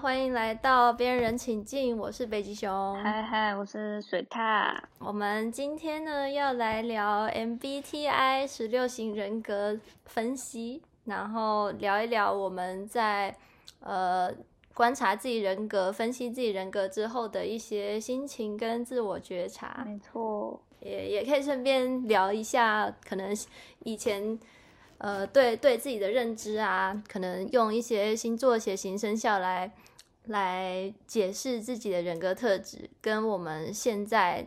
欢迎来到边人请进，我是北极熊。嗨嗨，我是水獭。我们今天呢要来聊 MBTI 十六型人格分析，然后聊一聊我们在呃观察自己人格、分析自己人格之后的一些心情跟自我觉察。没错，也也可以顺便聊一下，可能以前。呃，对对自己的认知啊，可能用一些星座、血型、生肖来来解释自己的人格特质，跟我们现在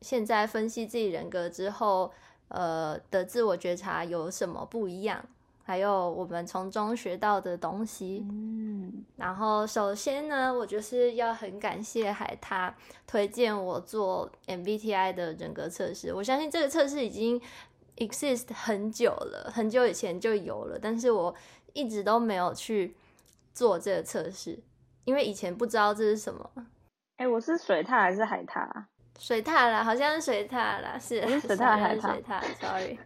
现在分析自己人格之后，呃的自我觉察有什么不一样？还有我们从中学到的东西。嗯，然后首先呢，我就是要很感谢海他推荐我做 MBTI 的人格测试。我相信这个测试已经。exist 很久了，很久以前就有了，但是我一直都没有去做这个测试，因为以前不知道这是什么。哎，我是水獭还是海獭？水獭啦，好像是水獭啦，是水獭海水獭，sorry。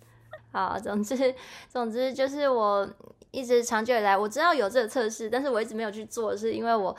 好，总之总之就是我一直长久以来我知道有这个测试，但是我一直没有去做，是因为我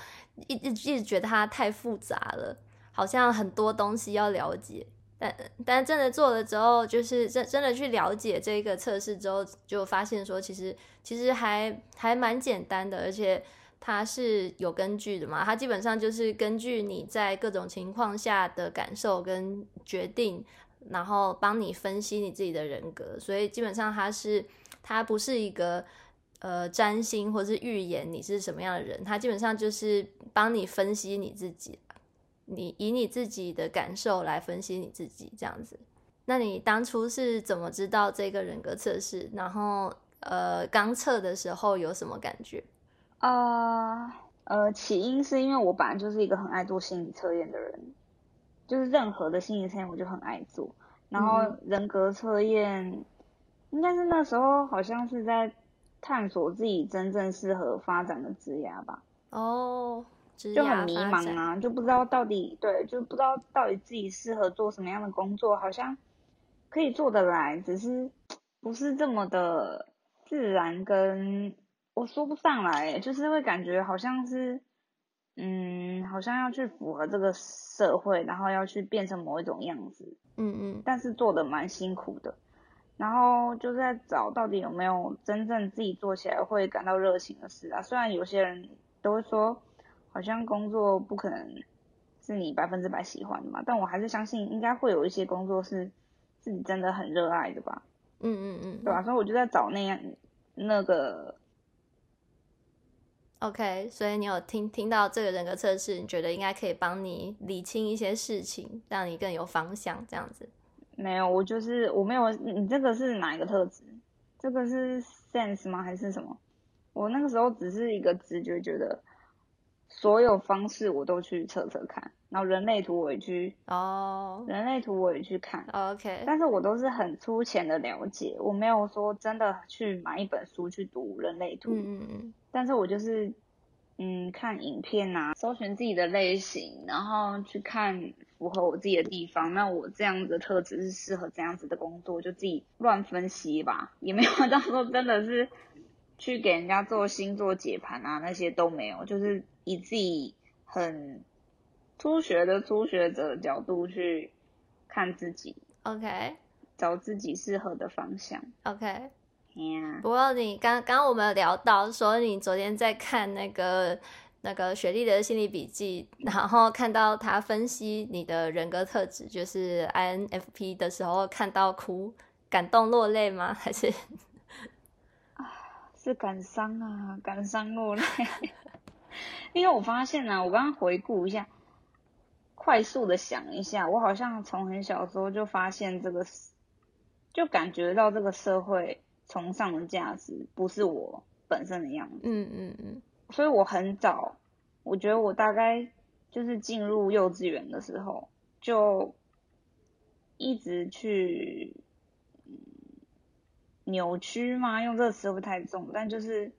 一一直觉得它太复杂了，好像很多东西要了解。但但真的做了之后，就是真真的去了解这个测试之后，就发现说，其实其实还还蛮简单的，而且它是有根据的嘛。它基本上就是根据你在各种情况下的感受跟决定，然后帮你分析你自己的人格。所以基本上它是它不是一个呃占星或是预言你是什么样的人，它基本上就是帮你分析你自己。你以你自己的感受来分析你自己，这样子。那你当初是怎么知道这个人格测试？然后，呃，刚测的时候有什么感觉？啊，呃，起因是因为我本来就是一个很爱做心理测验的人，就是任何的心理测验我就很爱做。然后人格测验，应该是那时候好像是在探索自己真正适合发展的职业吧。哦。就很迷茫啊，就不知道到底对，就不知道到底自己适合做什么样的工作，好像可以做得来，只是不是这么的自然，跟我说不上来，就是会感觉好像是，嗯，好像要去符合这个社会，然后要去变成某一种样子，嗯嗯，但是做的蛮辛苦的，然后就在找到底有没有真正自己做起来会感到热情的事啊，虽然有些人都会说。好像工作不可能是你百分之百喜欢的嘛，但我还是相信应该会有一些工作是自己真的很热爱的吧。嗯嗯嗯，对吧？所以我就在找那样那个。OK，所以你有听听到这个人格测试，你觉得应该可以帮你理清一些事情，让你更有方向，这样子。没有，我就是我没有。你这个是哪一个特质？这个是 sense 吗？还是什么？我那个时候只是一个直觉，觉得。所有方式我都去测测看，然后人类图我也去哦，人类图我也去看，OK，但是我都是很粗浅的了解，我没有说真的去买一本书去读人类图，嗯嗯嗯，但是我就是嗯看影片啊，搜寻自己的类型，然后去看符合我自己的地方，那我这样子的特质是适合这样子的工作，就自己乱分析吧，也没有到时候真的是去给人家做星座解盘啊，那些都没有，就是。以自己很初学的初学者角度去看自己，OK，找自己适合的方向，OK。Yeah. 不过你刚刚我们有聊到说你昨天在看那个那个雪莉的心理笔记，然后看到他分析你的人格特质，就是 INFP 的时候看到哭，感动落泪吗？还是啊，是感伤啊，感伤落泪。因为我发现呢，我刚刚回顾一下，快速的想一下，我好像从很小时候就发现这个，就感觉到这个社会崇尚的价值不是我本身的样子。嗯嗯嗯。所以我很早，我觉得我大概就是进入幼稚园的时候，就一直去扭曲吗，用这个词不太重，但就是。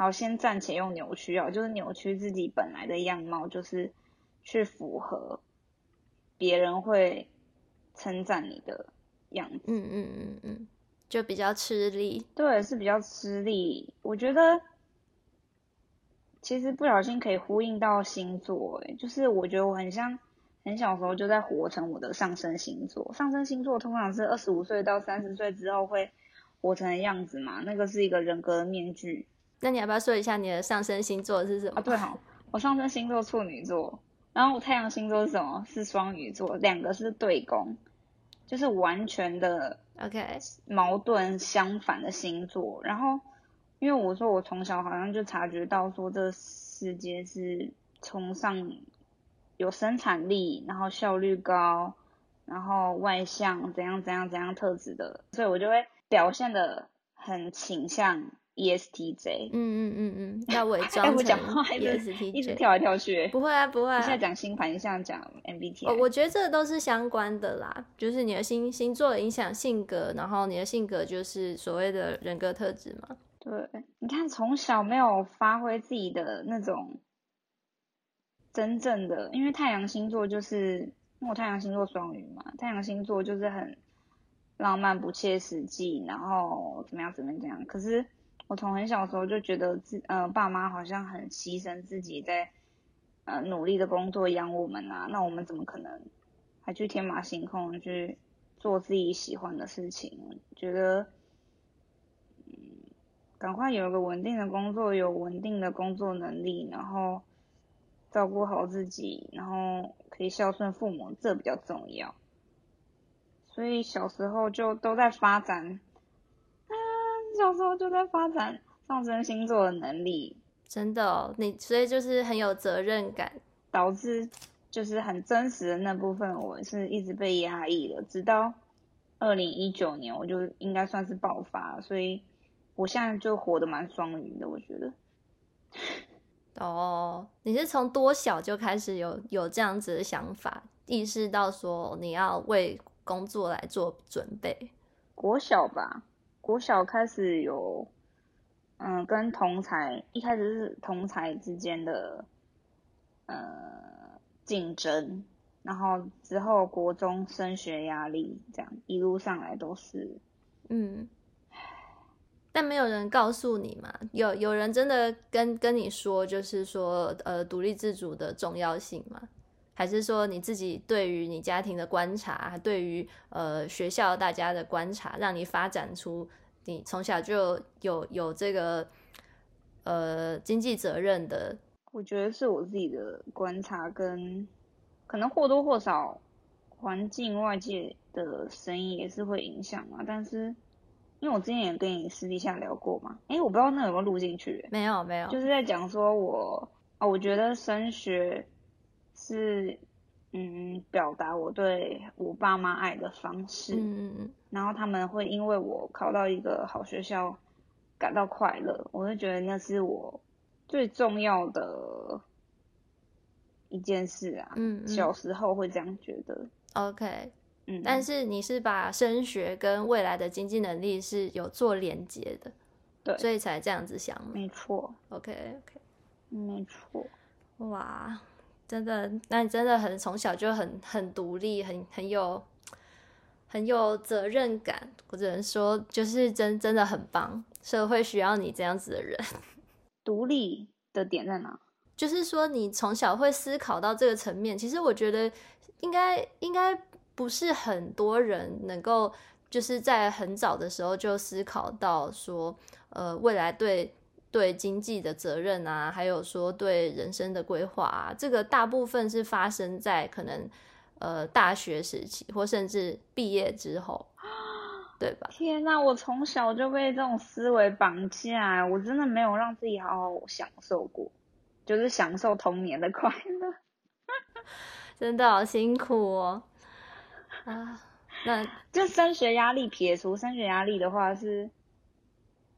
好，先暂且用扭曲啊，就是扭曲自己本来的样貌，就是去符合别人会称赞你的样子。嗯嗯嗯嗯，就比较吃力。对，是比较吃力。我觉得，其实不小心可以呼应到星座，哎，就是我觉得我很像很小时候就在活成我的上升星座。上升星座通常是二十五岁到三十岁之后会活成的样子嘛，那个是一个人格的面具。那你要不要说一下你的上升星座是什么？啊，对哈，我上升星座处女座，然后我太阳星座是什么？是双鱼座，两个是对宫，就是完全的 OK 矛盾相反的星座。然后，因为我说我从小好像就察觉到说这世界是崇尚有生产力，然后效率高，然后外向怎样怎样怎样特质的，所以我就会表现的很倾向。E S T J，嗯嗯嗯嗯，要伪装成 E S T J，一直跳来跳去，不会啊不会。现在讲星盘，现在讲 M B T I，我我觉得这都是相关的啦，就是你的星星座影响性格，然后你的性格就是所谓的人格特质嘛。对，你看从小没有发挥自己的那种真正的，因为太阳星座就是，因为我太阳星座双鱼嘛，太阳星座就是很浪漫不切实际，然后怎么样怎么样怎样，可是。我从很小时候就觉得自呃爸妈好像很牺牲自己在呃努力的工作养我们啊，那我们怎么可能还去天马行空去做自己喜欢的事情？觉得嗯赶快有一个稳定的工作，有稳定的工作能力，然后照顾好自己，然后可以孝顺父母，这比较重要。所以小时候就都在发展。小时候就在发展上升星座的能力，真的哦，你所以就是很有责任感，导致就是很真实的那部分，我是一直被压抑了，直到二零一九年，我就应该算是爆发，所以我现在就活得蛮双鱼的，我觉得。哦，你是从多小就开始有有这样子的想法，意识到说你要为工作来做准备？国小吧。国小开始有，嗯，跟同才一开始是同才之间的，呃，竞争，然后之后国中升学压力，这样一路上来都是，嗯，但没有人告诉你嘛？有有人真的跟跟你说，就是说，呃，独立自主的重要性吗？还是说你自己对于你家庭的观察，对于呃学校大家的观察，让你发展出你从小就有有这个呃经济责任的？我觉得是我自己的观察，跟可能或多或少环境外界的声音也是会影响嘛。但是因为我之前也跟你私底下聊过嘛，哎，我不知道那有没有录进去？没有没有，就是在讲说我啊，我觉得升学。是，嗯，表达我对我爸妈爱的方式。嗯嗯嗯。然后他们会因为我考到一个好学校感到快乐，我就觉得那是我最重要的一件事啊。嗯嗯。小时候会这样觉得。OK。嗯。但是你是把升学跟未来的经济能力是有做连接的，对，所以才这样子想。没错。OK OK。没错。哇。真的，那你真的很从小就很很独立，很很有很有责任感。我只能说，就是真真的很棒。社会需要你这样子的人。独立的点在哪？就是说，你从小会思考到这个层面。其实我觉得，应该应该不是很多人能够就是在很早的时候就思考到说，呃，未来对。对经济的责任啊，还有说对人生的规划啊，这个大部分是发生在可能呃大学时期，或甚至毕业之后，对吧？天哪，我从小就被这种思维绑架，我真的没有让自己好好享受过，就是享受童年的快乐，真的好辛苦哦。啊，那 就升学压力撇除升学压力的话，是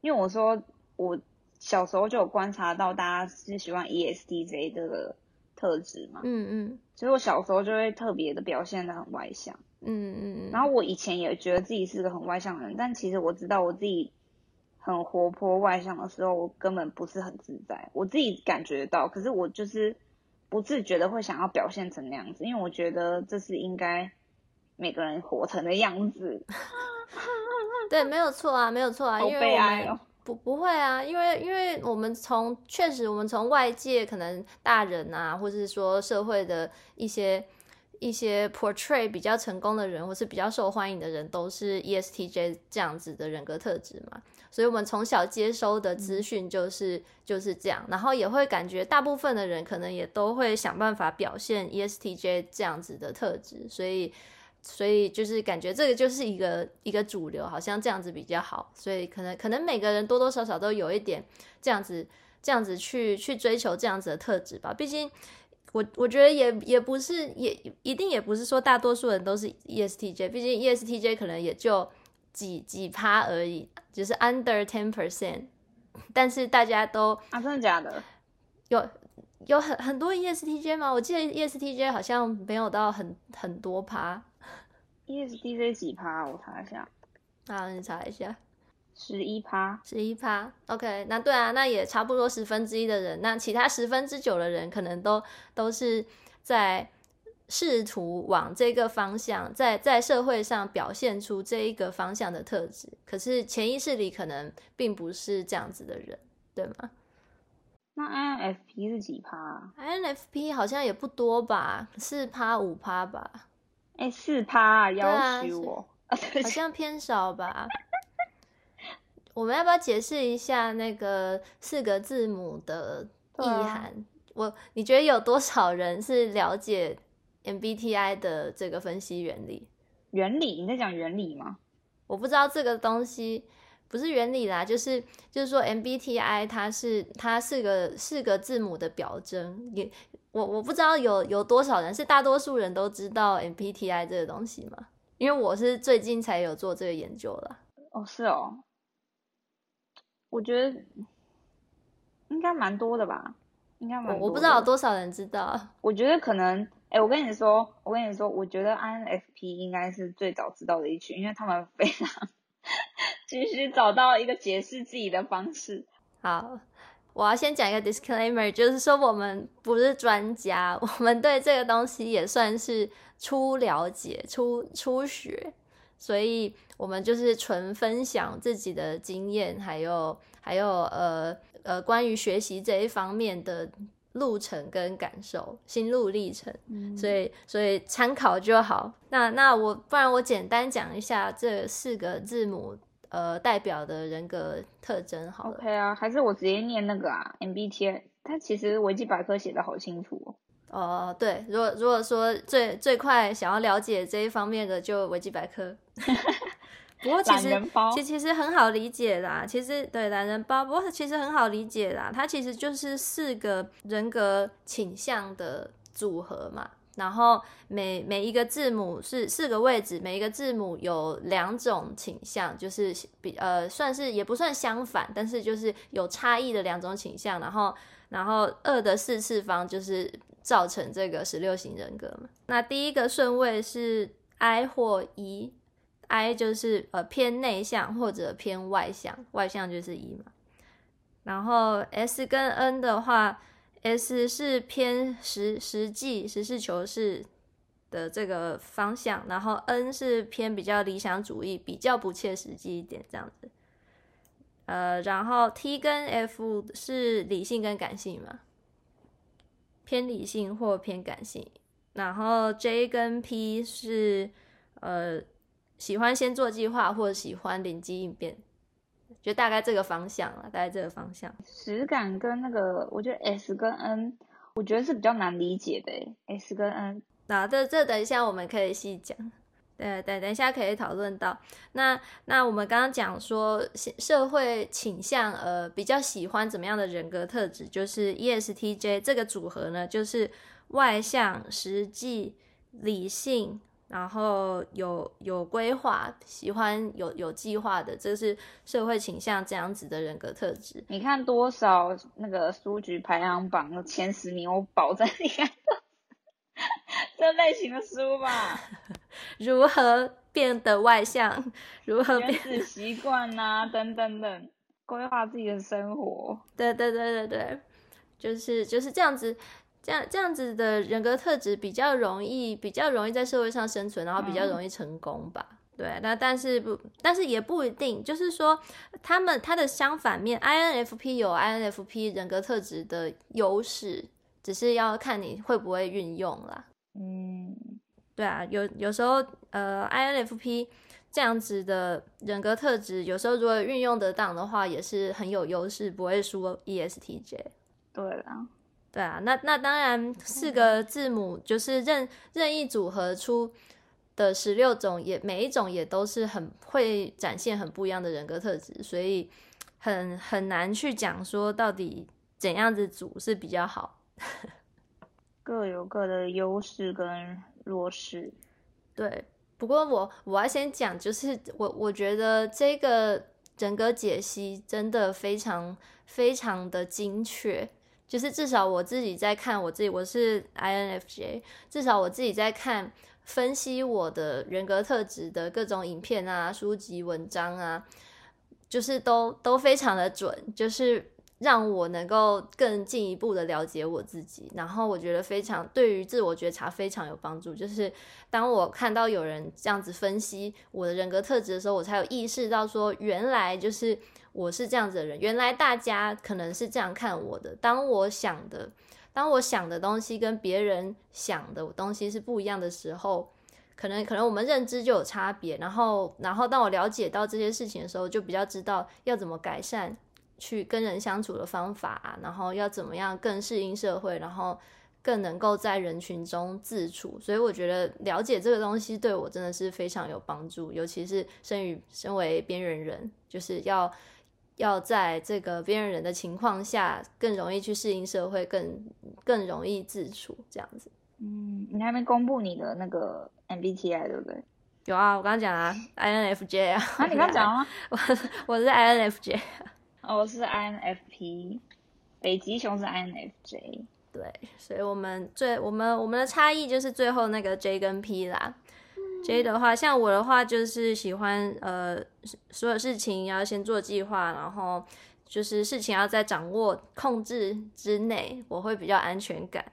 因为我说我。小时候就有观察到，大家是喜欢 ESTJ 的特质嘛？嗯嗯。所以我小时候就会特别的表现的很外向。嗯嗯嗯。然后我以前也觉得自己是个很外向的人，但其实我知道我自己很活泼外向的时候，我根本不是很自在。我自己感觉到，可是我就是不自觉的会想要表现成那样子，因为我觉得这是应该每个人活成的样子。对，没有错啊，没有错啊，因为我们不不会啊，因为因为我们从确实我们从外界可能大人啊，或者是说社会的一些一些 portray 比较成功的人，或是比较受欢迎的人，都是 ESTJ 这样子的人格特质嘛。所以，我们从小接收的资讯就是就是这样，然后也会感觉大部分的人可能也都会想办法表现 ESTJ 这样子的特质，所以。所以就是感觉这个就是一个一个主流，好像这样子比较好。所以可能可能每个人多多少少都有一点这样子这样子去去追求这样子的特质吧。毕竟我我觉得也也不是也一定也不是说大多数人都是 ESTJ，毕竟 ESTJ 可能也就几几趴而已，就是 under ten percent。但是大家都啊，真的假的？有有很很多 ESTJ 吗？我记得 ESTJ 好像没有到很很多趴。ESTJ 几趴？我查一下。好，你查一下。十一趴，十一趴。OK，那对啊，那也差不多十分之一的人。那其他十分之九的人，可能都都是在试图往这个方向，在在社会上表现出这一个方向的特质。可是潜意识里可能并不是这样子的人，对吗？那 INFP 是几趴？INFP 好像也不多吧，四趴五趴吧。哎，四趴要求我，好像偏少吧？我们要不要解释一下那个四个字母的意涵？我你觉得有多少人是了解 MBTI 的这个分析原理？原理？你在讲原理吗？我不知道这个东西不是原理啦，就是就是说 MBTI 它是它四个四个字母的表征也。我我不知道有有多少人是大多数人都知道 MBTI 这个东西吗？因为我是最近才有做这个研究了。哦，是哦，我觉得应该蛮多的吧，应该蛮。我不知道有多少人知道。我觉得可能，哎，我跟你说，我跟你说，我觉得 INFP 应该是最早知道的一群，因为他们非常 急需找到一个解释自己的方式。好。我要先讲一个 disclaimer，就是说我们不是专家，我们对这个东西也算是初了解、初初学，所以我们就是纯分享自己的经验，还有还有呃呃关于学习这一方面的路程跟感受、心路历程，所以所以参考就好。那那我不然我简单讲一下这四个字母。呃，代表的人格特征，好，OK 啊，还是我直接念那个啊，MBTI，它其实维基百科写的好清楚哦。哦，对，如果如果说最最快想要了解这一方面的，就维基百科。不过其实其其实很好理解啦，其实对懒人包，不过其实很好理解啦，它其实就是四个人格倾向的组合嘛。然后每每一个字母是四个位置，每一个字母有两种倾向，就是比呃算是也不算相反，但是就是有差异的两种倾向。然后然后二的四次方就是造成这个十六型人格嘛。那第一个顺位是 I 或 E，I 就是呃偏内向或者偏外向，外向就是 E 嘛。然后 S 跟 N 的话。S 是偏实实际、实事求是的这个方向，然后 N 是偏比较理想主义、比较不切实际一点这样子。呃，然后 T 跟 F 是理性跟感性嘛，偏理性或偏感性。然后 J 跟 P 是呃喜欢先做计划或喜欢灵机应变。就大概这个方向了，大概这个方向。实感跟那个，我觉得 S 跟 N，我觉得是比较难理解的。S 跟 N，那这这等一下我们可以细讲。对对，等一下可以讨论到。那那我们刚刚讲说社会倾向，呃，比较喜欢怎么样的人格特质？就是 ESTJ 这个组合呢，就是外向、实际、理性。然后有有规划，喜欢有有计划的，这是社会倾向这样子的人格特质。你看多少那个书局排行榜前十名，我保证你看这类型的书吧。如何变得外向？如何变得习惯啊？等等等，规划自己的生活。对对对对对，就是就是这样子。这样这样子的人格特质比较容易，比较容易在社会上生存，然后比较容易成功吧。对对，那但是不，但是也不一定，就是说他们他的相反面，INFP 有 INFP 人格特质的优势，只是要看你会不会运用啦。嗯，对啊，有有时候呃，INFP 这样子的人格特质，有时候如果运用得当的话，也是很有优势，不会输 ESTJ。对了，对啊，那那当然四个字母就是任任意组合出的十六种，也每一种也都是很会展现很不一样的人格特质，所以很很难去讲说到底怎样子组是比较好。各有各的优势跟弱势。对，不过我我要先讲，就是我我觉得这个人格解析真的非常非常的精确，就是至少我自己在看我自己，我是 INFJ，至少我自己在看分析我的人格特质的各种影片啊、书籍、文章啊，就是都都非常的准，就是。让我能够更进一步的了解我自己，然后我觉得非常对于自我觉察非常有帮助。就是当我看到有人这样子分析我的人格特质的时候，我才有意识到说，原来就是我是这样子的人，原来大家可能是这样看我的。当我想的，当我想的东西跟别人想的东西是不一样的时候，可能可能我们认知就有差别。然后，然后当我了解到这些事情的时候，就比较知道要怎么改善。去跟人相处的方法，然后要怎么样更适应社会，然后更能够在人群中自处。所以我觉得了解这个东西对我真的是非常有帮助，尤其是身于身为边缘人，就是要要在这个边缘人的情况下更容易去适应社会，更更容易自处这样子。嗯，你还没公布你的那个 MBTI 对不对？有啊，我刚刚讲啊，INFJ 啊。啊，你刚讲吗？我我是 INFJ。我是 INFP，北极熊是 INFJ，对，所以我们最我们我们的差异就是最后那个 J 跟 P 啦。J 的话，像我的话就是喜欢呃所有事情要先做计划，然后就是事情要在掌握控制之内，我会比较安全感。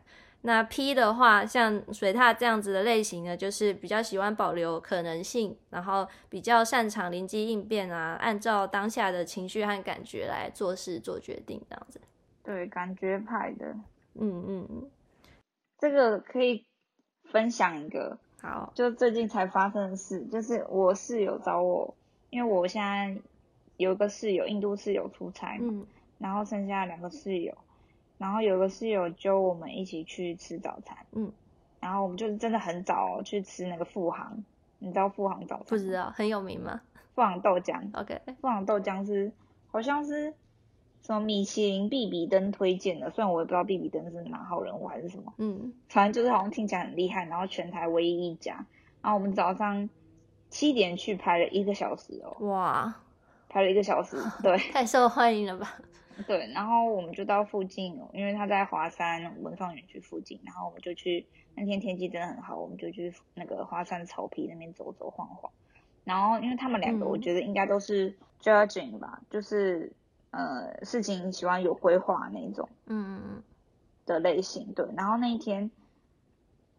那 P 的话，像水獭这样子的类型呢，就是比较喜欢保留可能性，然后比较擅长灵机应变啊，按照当下的情绪和感觉来做事做决定这样子。对，感觉派的。嗯嗯嗯。这个可以分享一个，好，就最近才发生的事，就是我室友找我，因为我现在有个室友，印度室友出差，嗯，然后剩下两个室友。然后有个室友揪我们一起去吃早餐，嗯，然后我们就是真的很早去吃那个富航，你知道富航早餐？不知道，很有名吗？富航豆浆，OK，富航豆浆是好像是什么米其林必比登推荐的，虽然我也不知道必比登是哪号人物还是什么，嗯，反正就是好像听起来很厉害，然后全台唯一一家，然后我们早上七点去排了一个小时哦，哇，排了一个小时，对，太受欢迎了吧？对，然后我们就到附近，因为他在华山文创园区附近，然后我们就去。那天天气真的很好，我们就去那个华山草皮那边走走晃晃。然后，因为他们两个，我觉得应该都是 judging 吧，就是呃事情喜欢有规划那种，嗯嗯嗯的类型。对，然后那一天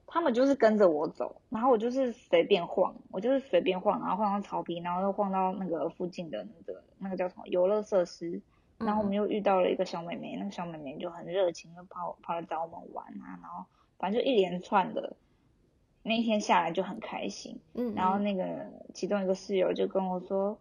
他们就是跟着我走，然后我就是随便晃，我就是随便晃，然后晃到草坪，然后又晃到那个附近的那个那个叫什么游乐设施。然后我们又遇到了一个小妹妹，那个小妹妹就很热情，就跑跑来找我们玩啊，然后反正就一连串的，那一天下来就很开心。嗯，然后那个其中一个室友就跟我说：“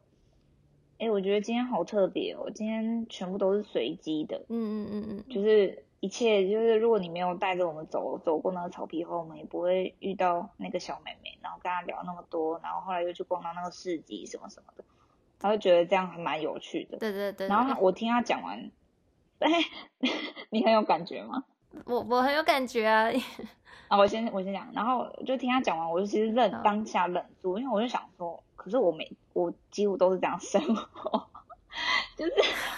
哎，我觉得今天好特别哦，今天全部都是随机的。”嗯嗯嗯嗯，就是一切就是如果你没有带着我们走走过那个草皮后，我们也不会遇到那个小妹妹，然后跟她聊那么多，然后后来又去逛到那个市集什么什么的。他就觉得这样还蛮有趣的，对对对。然后我听他讲完，哎，你很有感觉吗？我我很有感觉啊。啊，我先我先讲，然后就听他讲完，我就其实愣当下愣住，因为我就想说，可是我每我几乎都是这样生活，就是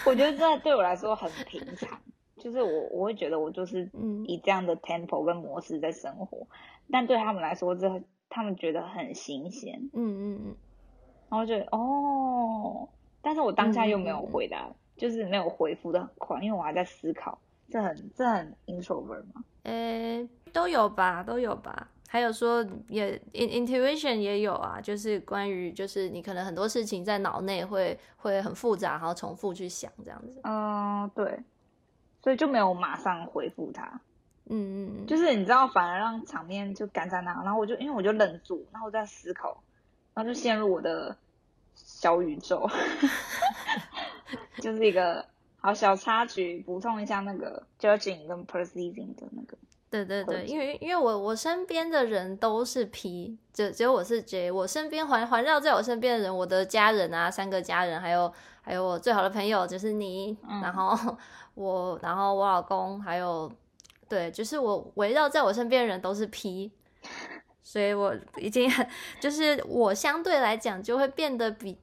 我觉得这对我来说很平常，就是我我会觉得我就是以这样的 tempo 跟模式在生活，但对他们来说，这他们觉得很新鲜。嗯嗯嗯。然后就哦，但是我当下又没有回答，就是没有回复的很快，因为我还在思考，这很这很 introvert 吗？呃，都有吧，都有吧。还有说也 intuition 也有啊，就是关于就是你可能很多事情在脑内会会很复杂，然后重复去想这样子。嗯，对，所以就没有马上回复他。嗯嗯，就是你知道，反而让场面就干在那，然后我就因为我就愣住，然后我在思考，然后就陷入我的小宇宙，就是一个好小插曲，补充一下那个 judging 跟 perceiving 的那个。对对对，因为因为我我身边的人都是 P，只只有我是 J。我身边环环绕在我身边的人，我的家人啊，三个家人，还有还有我最好的朋友就是你，然后我，然后我老公，还有对，就是我围绕在我身边的人都是 P，所以我已经很就是我相对来讲就会变得比。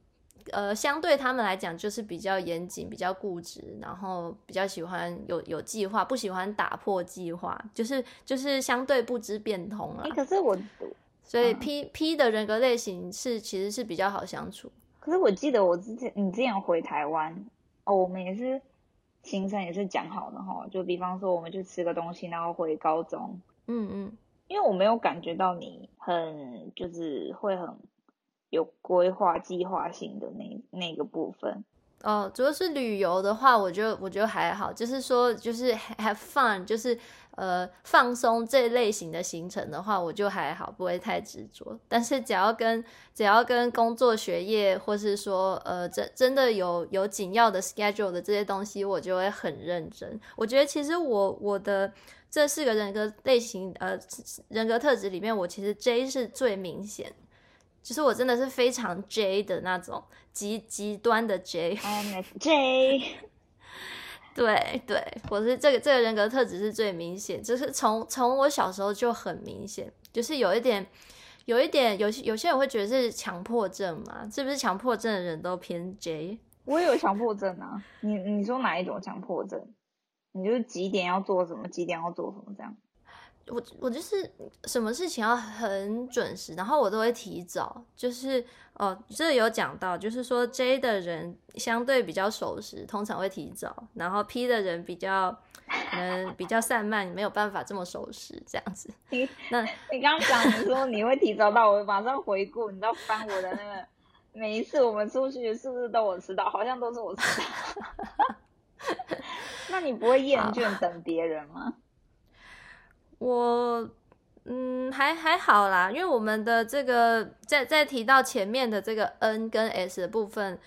呃，相对他们来讲，就是比较严谨、比较固执，然后比较喜欢有有计划，不喜欢打破计划，就是就是相对不知变通啊。可是我，所以 P P 的人格类型是其实是比较好相处。可是我记得我之前你之前回台湾哦，我们也是行程也是讲好的哈，就比方说我们去吃个东西，然后回高中。嗯嗯，因为我没有感觉到你很就是会很。有规划、计划性的那那个部分哦，主要是旅游的话，我就我觉得还好，就是说就是 have fun，就是呃放松这类型的行程的话，我就还好，不会太执着。但是只要跟只要跟工作、学业，或是说呃真真的有有紧要的 schedule 的这些东西，我就会很认真。我觉得其实我我的这四个人格类型呃人格特质里面，我其实 J 是最明显。其实我真的是非常 J 的那种极极端的 J，嗯，J，对对，我是这个这个人格特质是最明显，就是从从我小时候就很明显，就是有一点有一点有些有些人会觉得是强迫症嘛，是不是强迫症的人都偏 J？我也有强迫症啊，你你说哪一种强迫症？你就是几点要做什么，几点要做什么这样？我我就是什么事情要很准时，然后我都会提早。就是哦，这有讲到，就是说 J 的人相对比较守时，通常会提早；然后 P 的人比较可能比较散漫，没有办法这么守时这样子。你那你刚刚讲你说你会提早到，我马上回顾，你知道翻我的那个每一次我们出去是不是都我迟到？好像都是我迟到。那你不会厌倦等别人吗？我嗯还还好啦，因为我们的这个在在提到前面的这个 N 跟 S 的部分，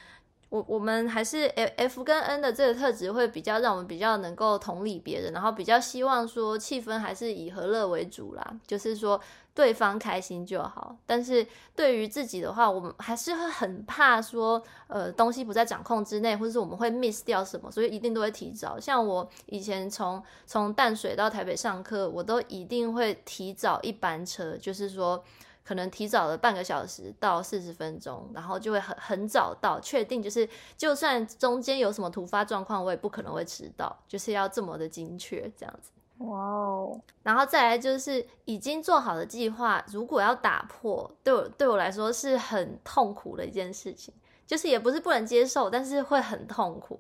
我我们还是 F F 跟 N 的这个特质会比较让我们比较能够同理别人，然后比较希望说气氛还是以和乐为主啦，就是说。对方开心就好，但是对于自己的话，我们还是会很怕说，呃，东西不在掌控之内，或者是我们会 miss 掉什么，所以一定都会提早。像我以前从从淡水到台北上课，我都一定会提早一班车，就是说可能提早了半个小时到四十分钟，然后就会很很早到，确定就是就算中间有什么突发状况，我也不可能会迟到，就是要这么的精确这样子。哇哦，然后再来就是已经做好的计划，如果要打破，对我对我来说是很痛苦的一件事情，就是也不是不能接受，但是会很痛苦。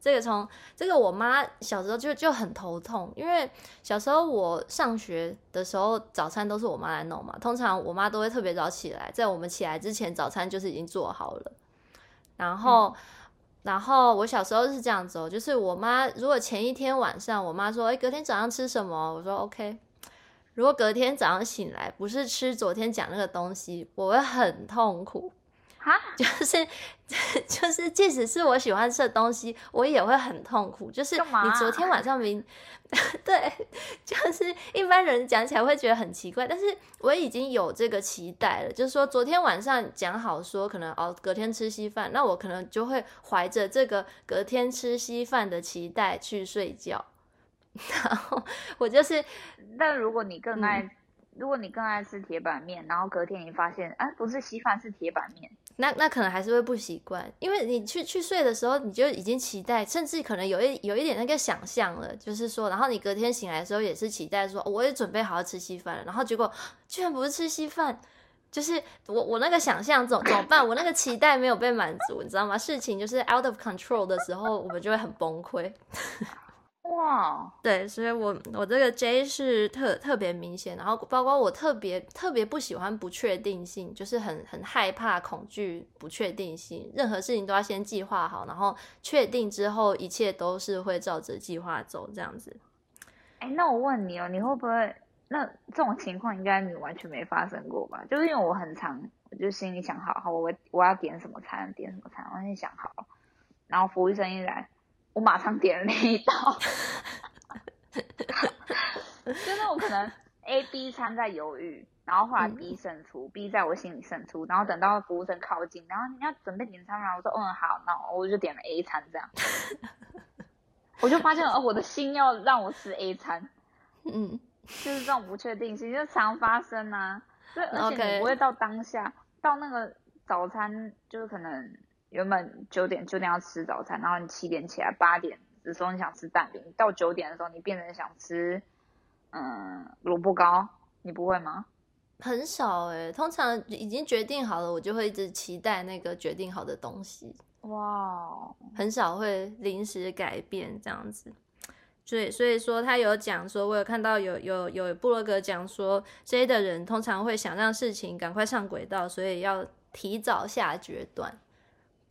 这个从这个我妈小时候就就很头痛，因为小时候我上学的时候，早餐都是我妈来弄嘛，通常我妈都会特别早起来，在我们起来之前，早餐就是已经做好了，然后。然后我小时候是这样子哦，就是我妈如果前一天晚上，我妈说，哎，隔天早上吃什么？我说 OK。如果隔天早上醒来不是吃昨天讲那个东西，我会很痛苦。哈，就 是就是，即使是我喜欢吃的东西，我也会很痛苦。就是你昨天晚上明，对，就是一般人讲起来会觉得很奇怪，但是我已经有这个期待了。就是说，昨天晚上讲好说可能哦隔天吃稀饭，那我可能就会怀着这个隔天吃稀饭的期待去睡觉。然后我就是，但如果你更爱，如果你更爱吃铁板面，然后隔天你发现，哎，不是稀饭是铁板面。那那可能还是会不习惯，因为你去去睡的时候，你就已经期待，甚至可能有一有一点那个想象了，就是说，然后你隔天醒来的时候也是期待说，我也准备好要吃稀饭了，然后结果居然不是吃稀饭，就是我我那个想象怎怎么办？我那个期待没有被满足，你知道吗？事情就是 out of control 的时候，我们就会很崩溃。哇，对，所以我我这个 J 是特特别明显，然后包括我特别特别不喜欢不确定性，就是很很害怕、恐惧不确定性，任何事情都要先计划好，然后确定之后一切都是会照着计划走这样子。哎，那我问你哦，你会不会那这种情况应该你完全没发生过吧？就是因为我很常，我就心里想好好，我我要点什么餐，点什么餐，我先想好，然后服务生一来。我马上点了那一道，就那种可能 A、B 餐在犹豫，然后后来 B 胜出，B 在我心里胜出，然后等到服务生靠近，然后你要准备点餐吗？我说嗯好，那我就点了 A 餐这样，我就发现哦，我的心要让我吃 A 餐，嗯，就是这种不确定性就常发生啊，对，而且你不会到当下到那个早餐就是可能。原本九点九点要吃早餐，然后你七点起来，八点的时候你想吃蛋饼，到九点的时候你变成想吃嗯萝卜糕，你不会吗？很少哎，通常已经决定好了，我就会一直期待那个决定好的东西。哇，很少会临时改变这样子。所以所以说他有讲说，我有看到有有有布洛格讲说，这的人通常会想让事情赶快上轨道，所以要提早下决断。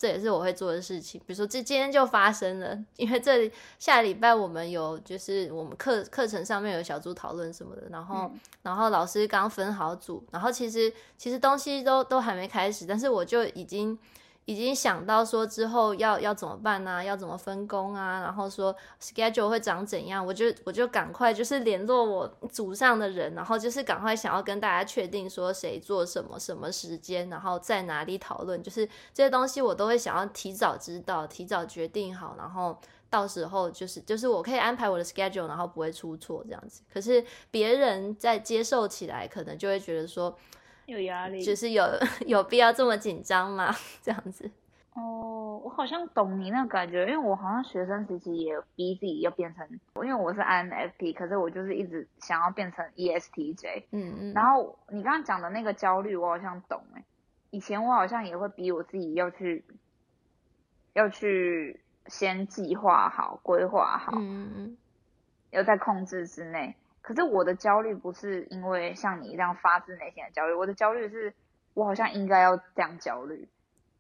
这也是我会做的事情，比如说这今天就发生了，因为这里下礼拜我们有就是我们课课程上面有小组讨论什么的，然后然后老师刚分好组，然后其实其实东西都都还没开始，但是我就已经。已经想到说之后要要怎么办呢？要怎么分工啊？然后说 schedule 会长怎样？我就我就赶快就是联络我组上的人，然后就是赶快想要跟大家确定说谁做什么什么时间，然后在哪里讨论，就是这些东西我都会想要提早知道，提早决定好，然后到时候就是就是我可以安排我的 schedule，然后不会出错这样子。可是别人在接受起来，可能就会觉得说。有压力，就是有 有必要这么紧张吗？这样子。哦，我好像懂你那感觉，因为我好像学生时期也逼自己要变成，因为我是 INFP，可是我就是一直想要变成 ESTJ。嗯嗯。然后你刚刚讲的那个焦虑，我好像懂哎。以前我好像也会逼我自己要去，要去先计划好、规划好，嗯嗯，要在控制之内。可是我的焦虑不是因为像你这样发自内心的焦虑，我的焦虑是我好像应该要这样焦虑，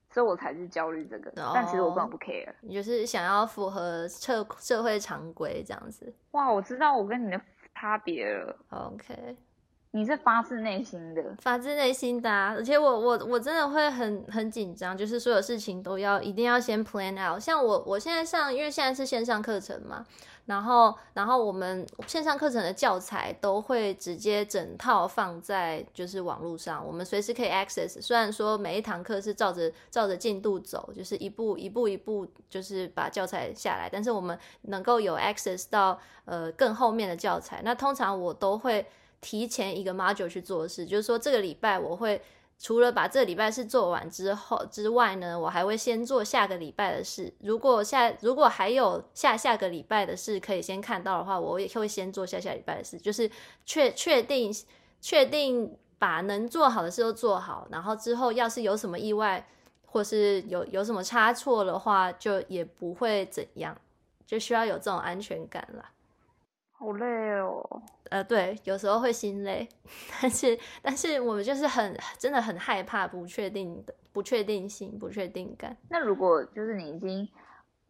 所以我才去焦虑这个。但其实我根本不 care，你就是想要符合社社会常规这样子。哇，我知道我跟你的差别了。OK。你是发自内心的，发自内心的，而且我我我真的会很很紧张，就是所有事情都要一定要先 plan out。像我我现在上，因为现在是线上课程嘛，然后然后我们线上课程的教材都会直接整套放在就是网络上，我们随时可以 access。虽然说每一堂课是照着照着进度走，就是一步一步一步就是把教材下来，但是我们能够有 access 到呃更后面的教材。那通常我都会。提前一个 module 去做事，就是说这个礼拜我会除了把这礼拜事做完之后之外呢，我还会先做下个礼拜的事。如果下如果还有下下个礼拜的事可以先看到的话，我也会先做下下礼拜的事，就是确确定确定把能做好的事都做好，然后之后要是有什么意外或是有有什么差错的话，就也不会怎样，就需要有这种安全感了。好累哦。呃，对，有时候会心累，但是但是我们就是很真的很害怕不确定的不确定性、不确定感。那如果就是你已经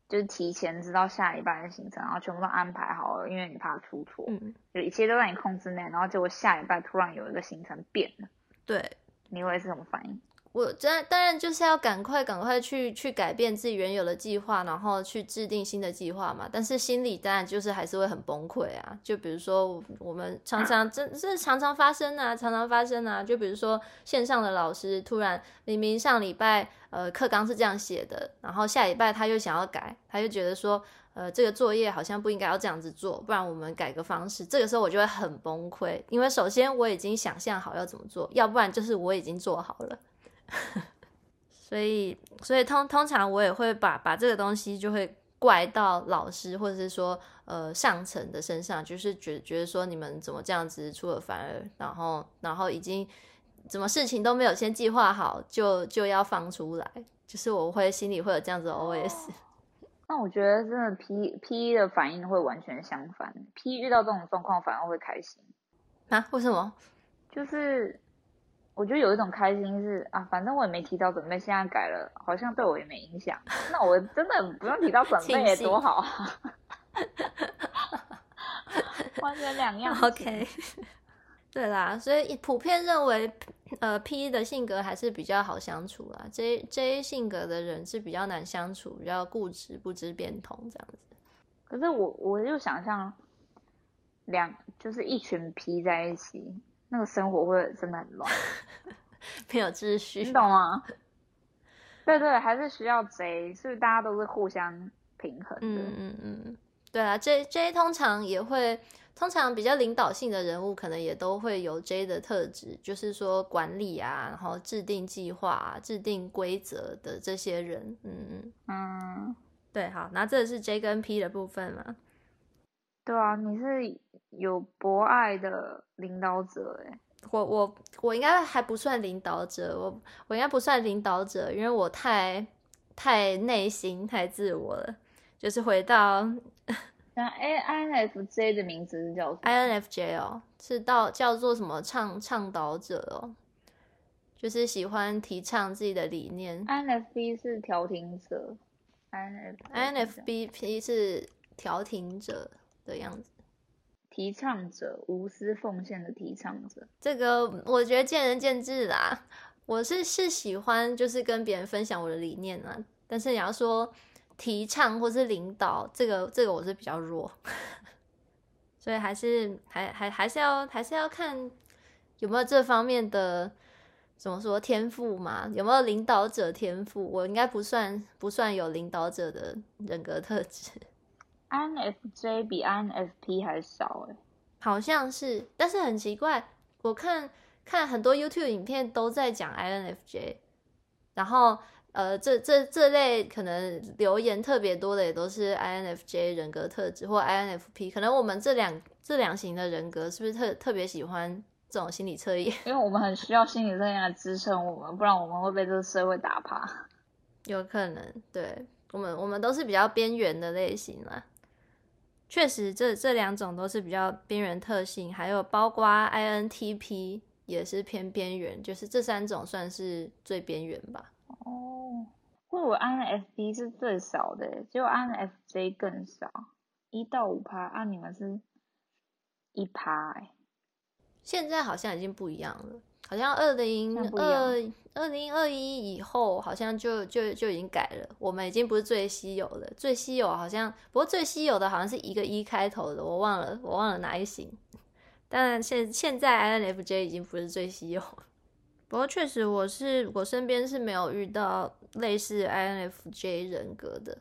就是提前知道下一半的行程，然后全部都安排好了，因为你怕出错，嗯，就一切都在你控制内，然后结果下一半突然有一个行程变了，对，你会是什么反应？我当当然就是要赶快赶快去去改变自己原有的计划，然后去制定新的计划嘛。但是心里当然就是还是会很崩溃啊。就比如说我们常常这这常常发生啊，常常发生啊。就比如说线上的老师突然明明上礼拜呃课纲是这样写的，然后下礼拜他又想要改，他就觉得说呃这个作业好像不应该要这样子做，不然我们改个方式。这个时候我就会很崩溃，因为首先我已经想象好要怎么做，要不然就是我已经做好了。所以，所以通通常我也会把把这个东西就会怪到老师或者是说呃上层的身上，就是觉觉得说你们怎么这样子出尔反尔，然后然后已经怎么事情都没有先计划好就就要放出来，就是我会心里会有这样子的 OS。那我觉得真的 P P 的反应会完全相反，P 遇到这种状况反而会开心啊？为什么？就是我觉得有一种开心是啊，反正我也没提早准备，现在改了，好像对我也没影响。那我真的不用提早准备也，多好啊！完全两样。OK，对啦，所以普遍认为，呃，P 的性格还是比较好相处啦。J J 性格的人是比较难相处，比较固执，不知变通这样子。可是我我就想象两就是一群 P 在一起，那个生活会真的很乱，没有秩序，你懂吗？对对，还是需要 J，所以大家都是互相平衡的。嗯嗯嗯，对啊，J J 通常也会。通常比较领导性的人物，可能也都会有 J 的特质，就是说管理啊，然后制定计划、制定规则的这些人。嗯嗯，对，好，那这是 J 跟 P 的部分嘛？对啊，你是有博爱的领导者哎，我我我应该还不算领导者，我我应该不算领导者，因为我太太内心太自我了，就是回到。那 A I N F J 的名字是叫 I N F J 哦，是到叫做什么倡倡导者哦，就是喜欢提倡自己的理念。I N F B 是调停者，I N F B P 是调停者的样子，提倡者，无私奉献的提倡者。这个我觉得见仁见智啦，我是是喜欢就是跟别人分享我的理念啊，但是你要说。提倡或是领导，这个这个我是比较弱，所以还是还还还是要还是要看有没有这方面的怎么说天赋嘛？有没有领导者天赋？我应该不算不算有领导者的人格特质。INFJ 比 INFP 还少哎，好像是，但是很奇怪，我看看很多 YouTube 影片都在讲 INFJ，然后。呃，这这这类可能留言特别多的也都是 INFJ 人格特质或 INFP，可能我们这两这两型的人格是不是特特别喜欢这种心理测验？因为我们很需要心理测验来支撑我们，不然我们会被这个社会打趴。有可能，对我们我们都是比较边缘的类型啦。确实，这这两种都是比较边缘特性，还有包括 INTP 也是偏边缘，就是这三种算是最边缘吧。哦，我以为 INFP 是最少的，只有 INFJ 更少，一到五趴，啊，你们是一趴哎。现在好像已经不一样了，好像二零二二零二一以后，好像就就就已经改了。我们已经不是最稀有的，最稀有好像，不过最稀有的好像是一个一开头的，我忘了，我忘了哪一型。当然，现现在 INFJ 已经不是最稀有。不过确实，我是我身边是没有遇到类似 INFJ 人格的，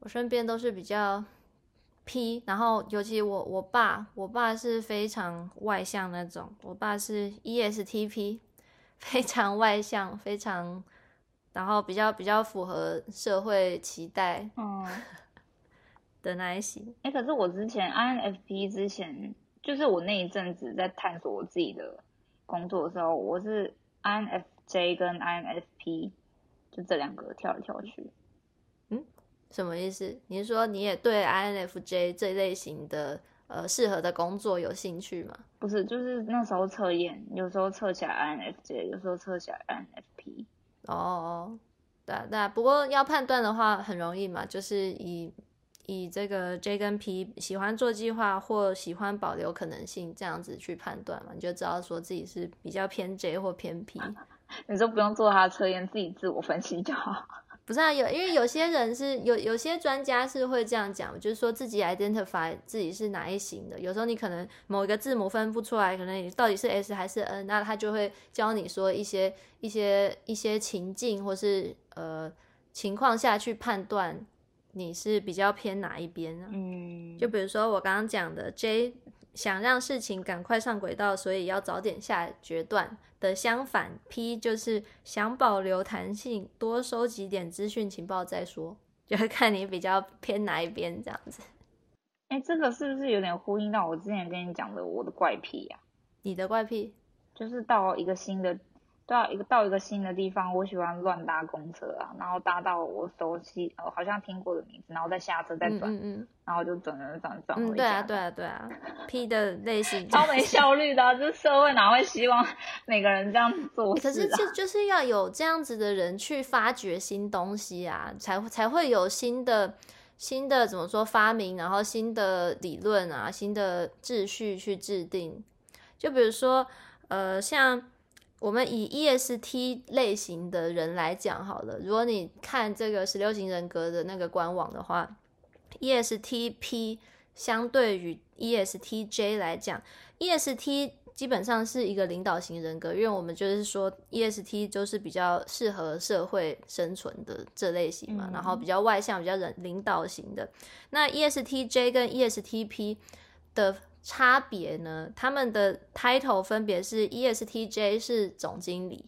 我身边都是比较 P，然后尤其我我爸，我爸是非常外向那种，我爸是 ESTP，非常外向，非常，然后比较比较符合社会期待，嗯，的那一型。哎，可是我之前 INFP 之前，就是我那一阵子在探索我自己的。工作的时候，我是 INFJ 跟 INFP，就这两个跳来跳去。嗯，什么意思？你是说你也对 INFJ 这类型的呃适合的工作有兴趣吗？不是，就是那时候测验，有时候测起来 INFJ，有时候测起来 INFP。哦，对对，不过要判断的话很容易嘛，就是以。以这个 J 跟 P 喜欢做计划或喜欢保留可能性这样子去判断嘛，你就知道说自己是比较偏 J 或偏 P。你就不用做他的测验，自己自我分析就好。不是啊，有因为有些人是有有些专家是会这样讲，就是说自己 identify 自己是哪一型的。有时候你可能某一个字母分不出来，可能你到底是 S 还是 N，那他就会教你说一些一些一些情境或是呃情况下去判断。你是比较偏哪一边呢？嗯，就比如说我刚刚讲的，J 想让事情赶快上轨道，所以要早点下决断的相反，P 就是想保留弹性，多收集点资讯情报再说，就会看你比较偏哪一边这样子。哎，这个是不是有点呼应到我之前跟你讲的我的怪癖呀？你的怪癖就是到一个新的对啊，一个到一个新的地方，我喜欢乱搭公车啊，然后搭到我熟悉呃好像听过的名字，然后再下车再转，嗯嗯然后就转转转转嗯，回对啊。对啊对啊，P 的类型 超没效率的啊、这社会哪会希望每个人这样做可是？就就是要有这样子的人去发掘新东西啊，才才会有新的新的怎么说发明，然后新的理论啊，新的秩序去制定。就比如说，呃，像我们以 EST 类型的人来讲好了，如果你看这个十六型人格的那个官网的话，ESTP 相对于 ESTJ 来讲，EST 基本上是一个领导型人格，因为我们就是说 EST 就是比较适合社会生存的这类型嘛，嗯然后比较外向、比较人领导型的。那 E ESTJ 跟 ESTP 的差别呢，他们的 title 分别是 E S T J 是总经理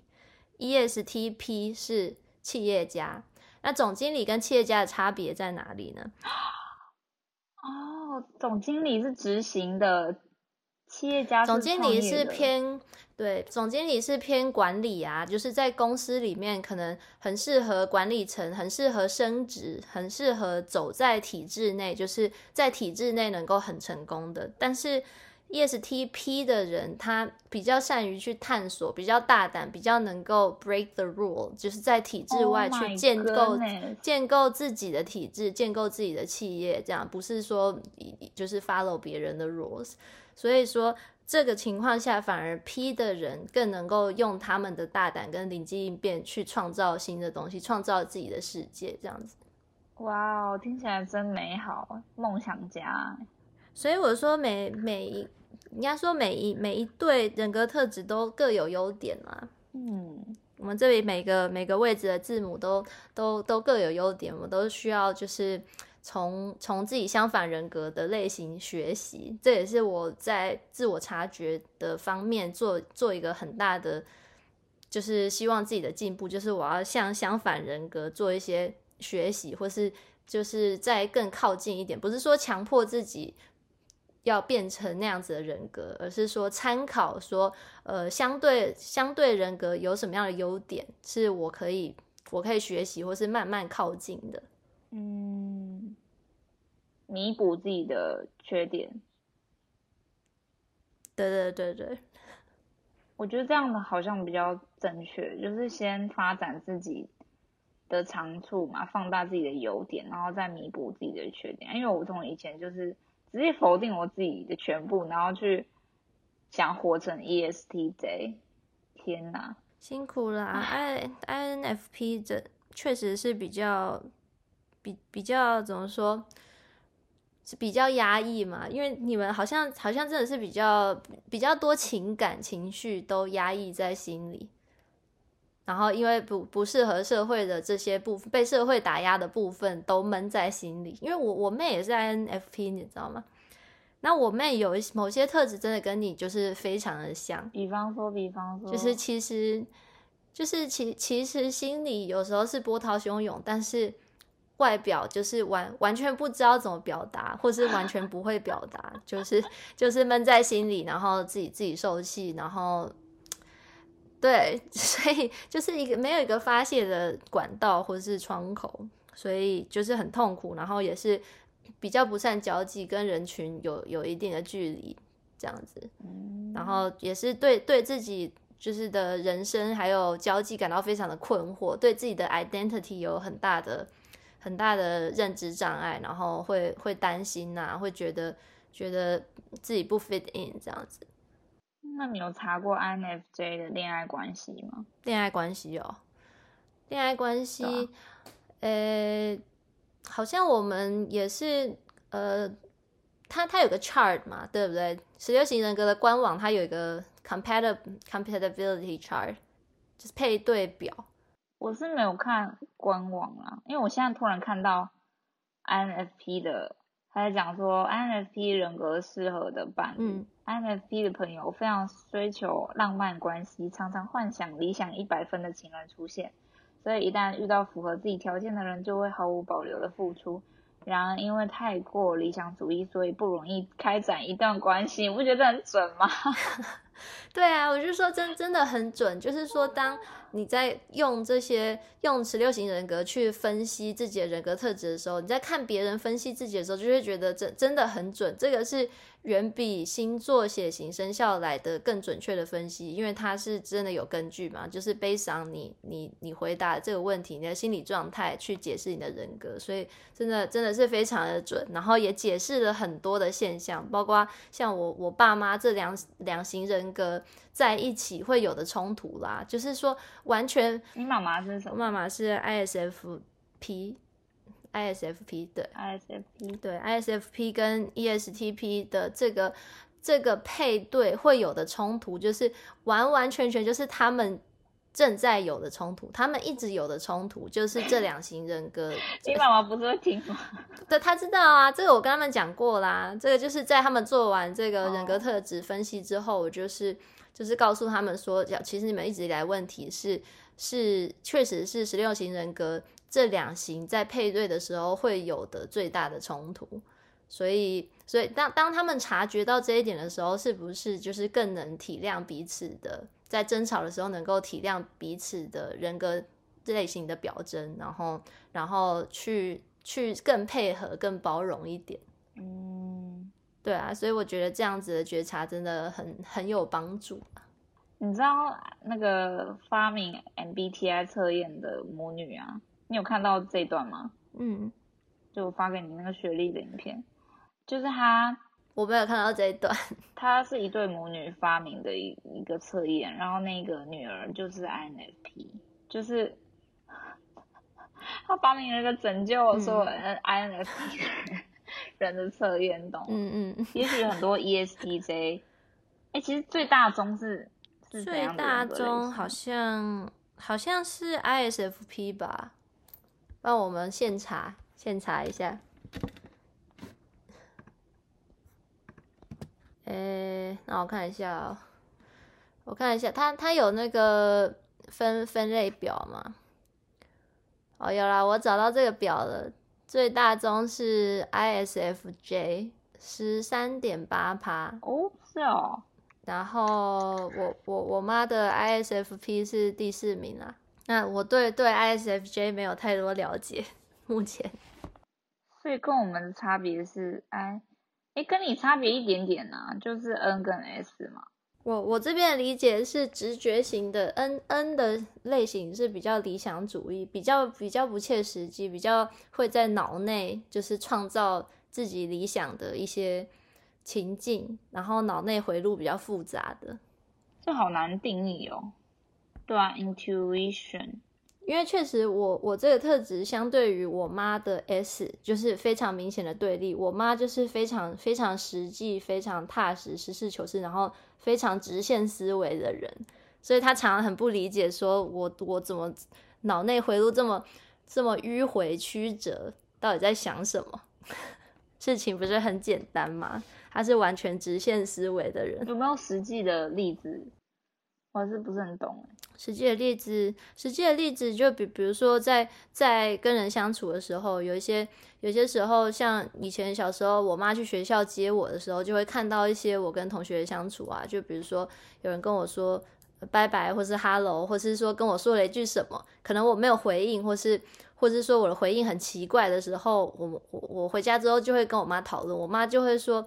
，ESTP 是企业家。那总经理跟企业家的差别在哪里呢？哦，总经理是执行的，企业家是总经理是偏对，总经理是偏管理啊，就是在公司里面可能很适合管理层，很适合升职，很适合走在体制内，就是在体制内能够很成功的。但是 ESTP 的人，他比较善于去探索，比较大胆，比较能够 break the rule，就是在体制 Oh 外去建构建构自己的体制，建构自己的企业，这样不是说就是 follow 别人的 rules。所以说，这个情况下，反而 P 的人更能够用他们的大胆跟灵机应变去创造新的东西，创造自己的世界，这样子。哇哦，听起来真美好，梦想家。所以我说每每一，应该说每一每一对人格特质都各有优点嘛。嗯，我们这里每个每个位置的字母都都都各有优点，我们都需要就是从从自己相反人格的类型学习，这也是我在自我察觉的方面做做一个很大的，就是希望自己的进步，就是我要向相反人格做一些学习，或是就是再更靠近一点，不是说强迫自己。要变成那样子的人格，而是说参考说，呃，相对相对人格有什么样的优点，是我可以我可以学习或是慢慢靠近的。嗯，弥补自己的缺点，对对对对，我觉得这样的好像比较正确，就是先发展自己的长处嘛，放大自己的优点，然后再弥补自己的缺点。因为我从以前就是直接否定我自己的全部，然后去想活成 E ESTJ，天哪！辛苦啦！I INFP 这确实是比较比比较怎么说，是比较压抑嘛，因为你们好像好像真的是比较比较多情感情绪都压抑在心里，然后因为不不适合社会的这些部分，被社会打压的部分都闷在心里。因为我我妹也是 INFP，你知道吗？那我妹有一些某些特质真的跟你就是非常的像，比方说，比方说，就是其实，就是其其实心里有时候是波涛汹涌，但是外表就是完完全不知道怎么表达，或是完全不会表达，就是就是闷在心里，然后自己自己受气，然后对，所以就是一个没有一个发泄的管道或是窗口，所以就是很痛苦，然后也是比较不善交际，跟人群有有一定的距离这样子。嗯，然后也是对对自己就是的人生还有交际感到非常的困惑，对自己的 identity 有很大的很大的认知障碍，然后会会担心呐、会觉得觉得自己不 fit in 这样子。那你有查过 INFJ 的恋爱关系吗？恋爱关系哦，恋爱关系，呃，好像我们也是呃，它它有个 chart 嘛，对不对？十六型人格的官网它有一个 compatible compatibility chart，就是配对表。我是没有看官网啦，因为我现在突然看到 INFP 的，他在讲说 INFP 人格适合的伴侣。嗯 INFP 的朋友非常追求浪漫关系，常常幻想理想一百分的情人出现，所以一旦遇到符合自己条件的人，就会毫无保留的付出。然而因为太过理想主义，所以不容易开展一段关系，你不觉得很准吗？对啊，我就说真真的很准，就是说当你在用这些用十六型人格去分析自己的人格特质的时候，你在看别人分析自己的时候，就会觉得真真的很准。这个是远比星座、血型、生肖来的更准确的分析，因为它是真的有根据嘛，就是悲伤你你你回答这个问题，你的心理状态去解释你的人格，所以真的真的是非常的准，然后也解释了很多的现象，包括像我我爸妈这两两型人格。在一起会有的冲突啦，就是说完全。你妈妈是什么？妈妈是 ISFP，ISFP 对，ISFP 对，ISFP 跟 ESTP 的这个这个配对会有的冲突，就是完完全全就是他们正在有的冲突，他们一直有的冲突，就是这两型人格。你妈妈不是会听吗？对，他知道啊，这个我跟他们讲过啦。这个就是在他们做完这个人格特质分析之后，我就是。就是告诉他们说，其实你们一直以来问题是是确实是十六型人格这两型在配对的时候会有的最大的冲突，所以所以当当他们察觉到这一点的时候，是不是就是更能体谅彼此的，在争吵的时候能够体谅彼此的人格类型的表征，然后然后去去更配合、更包容一点，嗯。对啊，所以我觉得这样子的觉察真的很很有帮助。你知道那个发明 MBTI 测验的母女啊？你有看到这一段吗？嗯，就我发给你那个雪莉的影片，就是他，我没有看到这一段。他是一对母女发明的一一个测验，然后那个女儿就是 INFP，就是他发明了一个拯救所有 INFP。人的测验懂，嗯嗯，也许很多 ESTJ，哎，其实最大宗是是最大宗好像好像是 ISFP 吧，帮我们现查现查一下，哎，那我看一下哦，我看一下，它它有那个分分类表吗？哦，有啦，我找到这个表了。最大宗是 ISFJ，十三点八趴哦，是哦。然后我我我妈的 ISFP 是第四名啊。那我对对 ISFJ 没有太多了解，目前。所以跟我们的差别是 I，哎，跟你差别一点点呢，就是 N 跟 S 嘛。我我这边的理解是直觉型的 N N 的类型是比较理想主义，比较比较不切实际，比较会在脑内就是创造自己理想的一些情境，然后脑内回路比较复杂的，这好难定义哦。对啊，intuition。因为确实，我我这个特质相对于我妈的 S，就是非常明显的对立。我妈就是非常非常实际、非常踏实、实事求是，然后非常直线思维的人，所以她常常很不理解，说我我怎么脑内回路这么这么迂回曲折，到底在想什么？事情不是很简单吗？他是完全直线思维的人，有没有实际的例子？我还是不是很懂实际的例子，实际的例子就比比如说，在在跟人相处的时候，有一些有些时候，像以前小时候，我妈去学校接我的时候，就会看到一些我跟同学的相处啊，就比如说有人跟我说拜拜，或是 hello，或是说跟我说了一句什么，可能我没有回应，或是或是说我的回应很奇怪的时候，我我我回家之后就会跟我妈讨论，我妈就会说。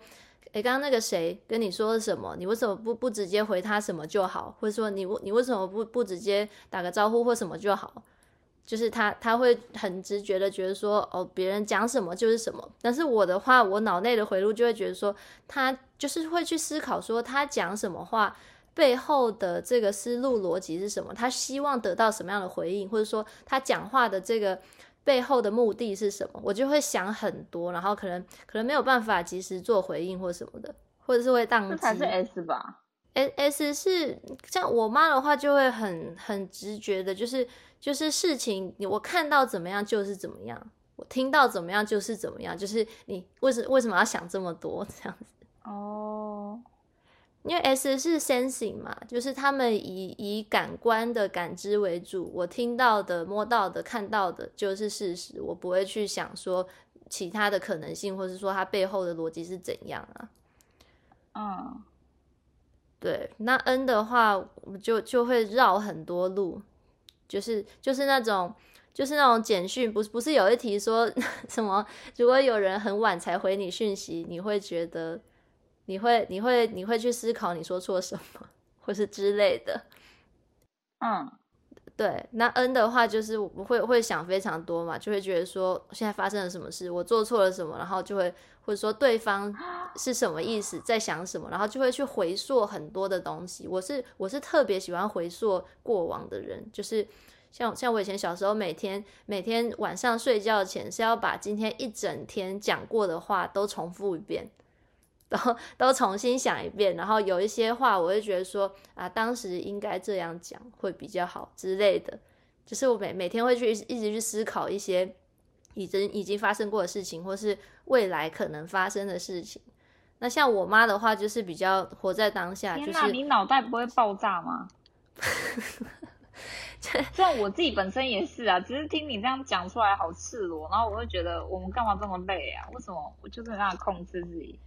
哎，刚刚那个谁跟你说什么？你为什么不不直接回他什么就好？或者说你你为什么不不直接打个招呼或什么就好？就是他他会很直觉的觉得说，哦，别人讲什么就是什么。但是我的话，我脑内的回路就会觉得说，他就是会去思考说，他讲什么话背后的这个思路逻辑是什么？他希望得到什么样的回应，或者说他讲话的这个。背后的目的是什么？我就会想很多，然后可能可能没有办法及时做回应或什么的，或者是会宕机。才是 S 吧？S S 是像我妈的话，就会很很直觉的，就是就是事情，我看到怎么样就是怎么样，我听到怎么样就是怎么样，就是你为什为什么要想这么多这样子？哦。因为 S 是 sensing 嘛，就是他们以以感官的感知为主，我听到的、摸到的、看到的就是事实，我不会去想说其他的可能性，或是说它背后的逻辑是怎样啊。嗯，对，那 N 的话，就就会绕很多路，就是就是那种就是那种简讯，不是不是有一题说 什么？如果有人很晚才回你讯息，你会觉得你会你会你会去思考你说错什么，或是之类的。嗯，对，那 N 的话就是我会会想非常多嘛，就会觉得说现在发生了什么事，我做错了什么，然后就会或者说对方 是什么意思，在想什么，然后就会去回溯很多的东西。我是我是特别喜欢回溯过往的人，就是像像我以前小时候，每天每天晚上睡觉前是要把今天一整天讲过的话都重复一遍。都都重新想一遍，然后有一些话，我会觉得说啊，当时应该这样讲会比较好之类的。就是我每每天会去一直去思考一些已经已经发生过的事情，或是未来可能发生的事情。那像我妈的话，就是比较活在当下。天哪，你脑袋不会爆炸吗？像我自己本身也是啊，只是听你这样讲出来好赤裸，然后我会觉得我们干嘛这么累啊？为什么我就是没办法控制自己？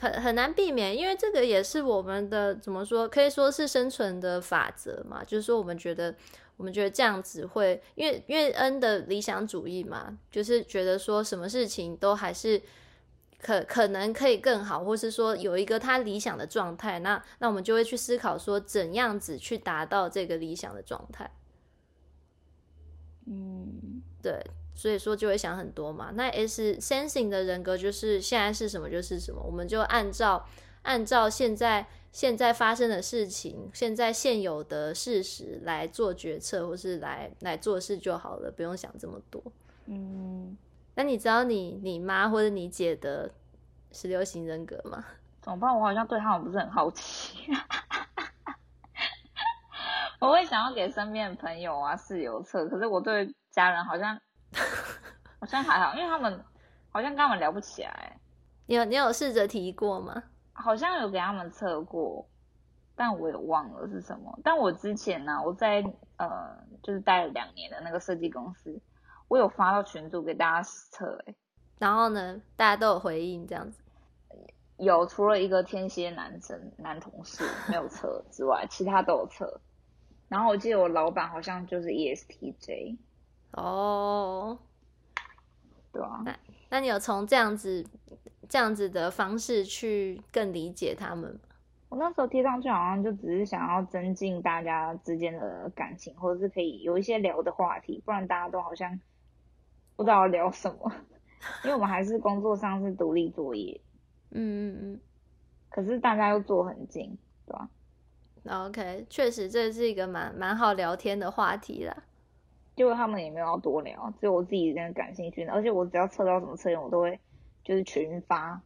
很很难避免，因为这个也是我们的怎么说，可以说是生存的法则嘛。就是说，我们觉得，我们觉得这样子会，因为因为 N 的理想主义嘛，就是觉得说什么事情都还是可可能可以更好，或是说有一个他理想的状态，那那我们就会去思考说怎样子去达到这个理想的状态。嗯，对。所以说就会想很多嘛。那 S sensing 的人格就是现在是什么就是什么，我们就按照按照现在现在发生的事情，现在现有的事实来做决策，或是来来做事就好了，不用想这么多。嗯，那你知道你你妈或者你姐的十六型人格吗？怎么办？我好像对他们不是很好奇。我会想要给身边的朋友啊室友测，可是我对家人好像。好像还好，因为他们好像跟他们聊不起来。你有你有试着提过吗？好像有给他们测过，但我也忘了是什么。但我之前呢，我在呃，就是待了两年的那个设计公司，我有发到群组给大家测，哎，然后呢，大家都有回应这样子。有，除了一个天蝎男生男同事没有测之外，其他都有测。然后我记得我老板好像就是 ESTJ。哦，对啊，那那你有从这样子这样子的方式去更理解他们吗？我那时候贴上去好像就只是想要增进大家之间的感情，或者是可以有一些聊的话题，不然大家都好像不知道聊什么。因为我们还是工作上是独立作业，嗯嗯嗯，可是大家又坐很近，对吧？OK，确实这是一个蛮蛮好聊天的话题啦。结果他们也没有要多聊，只有我自己真的感兴趣。而且我只要测到什么测验，我都会就是群发。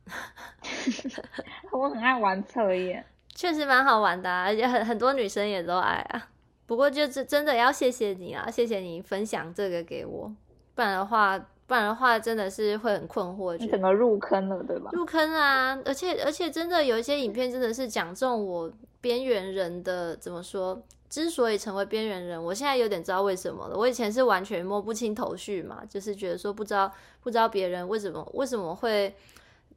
我很爱玩测验，确实蛮好玩的，而且很很多女生也都爱啊。不过就是真的要谢谢你啊，谢谢你分享这个给我，不然的话，不然的话真的是会很困惑。你整个入坑了，对吧？入坑啊！而且而且真的有一些影片真的是讲中我边缘人的怎么说？之所以成为边缘人，我现在有点知道为什么了。我以前是完全摸不清头绪嘛，就是觉得说不知道不知道别人为什么为什么会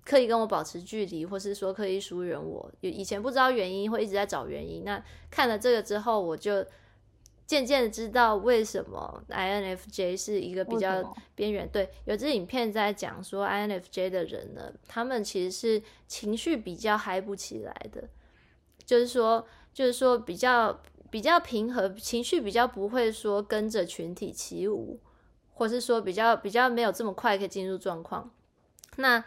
刻意跟我保持距离，或是说刻意疏远我。以前不知道原因，会一直在找原因。那看了这个之后，我就渐渐的知道为什么 INFJ 是一个比较边缘。对，有支影片在讲说 INFJ 的人呢，他们其实是情绪比较嗨不起来的，就是说就是说比较。比较平和，情绪比较不会说跟着群体起舞，或是说比较比较没有这么快可以进入状况。那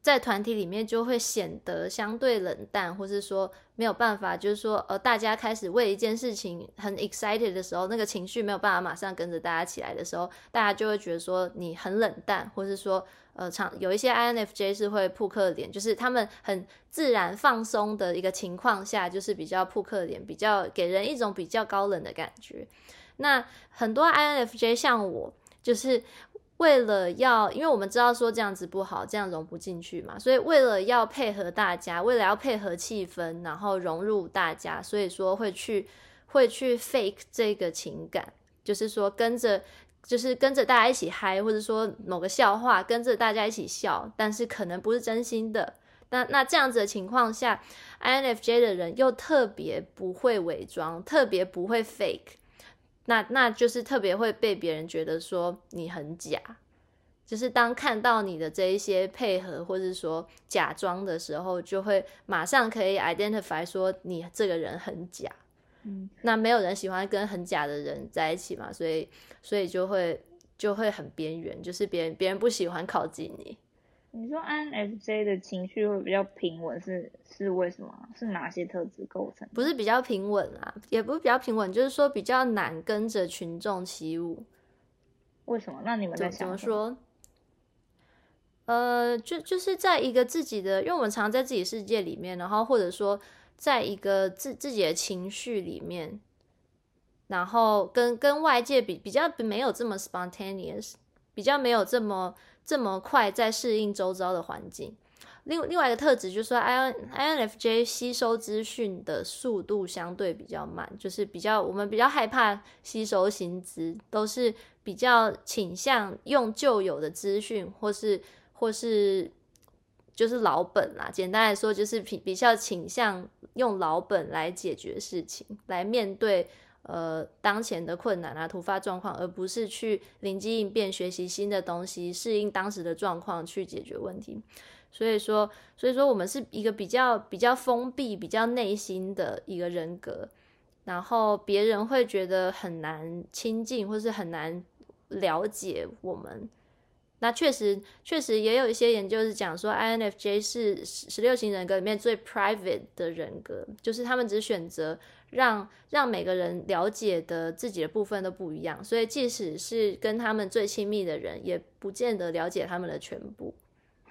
在团体里面就会显得相对冷淡，或是说没有办法，就是说呃，大家开始为一件事情很 excited 的时候，那个情绪没有办法马上跟着大家起来的时候，大家就会觉得说你很冷淡，或是说。呃，常有一些 INFJ 是会扑克脸，就是他们很自然放松的一个情况下，就是比较扑克脸，比较给人一种比较高冷的感觉。那很多 INFJ 像我，就是为了要，因为我们知道说这样子不好，这样融不进去嘛，所以为了要配合大家，为了要配合气氛，然后融入大家，所以说会去会去 fake 这个情感，就是说跟着。就是跟着大家一起嗨，或者说某个笑话跟着大家一起笑，但是可能不是真心的，那那这样子的情况下，INFJ 的人又特别不会伪装，特别不会 fake，那那就是特别会被别人觉得说你很假。就是当看到你的这一些配合，或是说假装的时候，就会马上可以 identify 说你这个人很假。嗯，那没有人喜欢跟很假的人在一起嘛，所以所以就会就会很边缘，就是别人别人不喜欢靠近你。你说 INFJ 的情绪会比较平稳，是是为什么？是哪些特质构成？不是比较平稳啊，也不是比较平稳，就是说比较难跟着群众起舞。为什么？那你们在怎么说？呃，就就是在一个自己的，因为我们常在自己世界里面，然后或者说在一个自自己的情绪里面，然后跟跟外界比比较没有这么 spontaneous，比较没有这么这么快在适应周遭的环境。另另外一个特质就是说，I N F J 吸收资讯的速度相对比较慢，就是比较我们比较害怕吸收新资，都是比较倾向用旧有的资讯或是。或是就是老本啦，简单来说就是比比较倾向用老本来解决事情，来面对呃当前的困难啊突发状况，而不是去灵机应变学习新的东西，适应当时的状况去解决问题。所以说，所以说我们是一个比较比较封闭、比较内心的一个人格，然后别人会觉得很难亲近，或是很难了解我们。那确实，确实也有一些研究是讲说，INFJ 是十六型人格里面最 private 的人格，就是他们只选择让让每个人了解的自己的部分都不一样，所以即使是跟他们最亲密的人，也不见得了解他们的全部。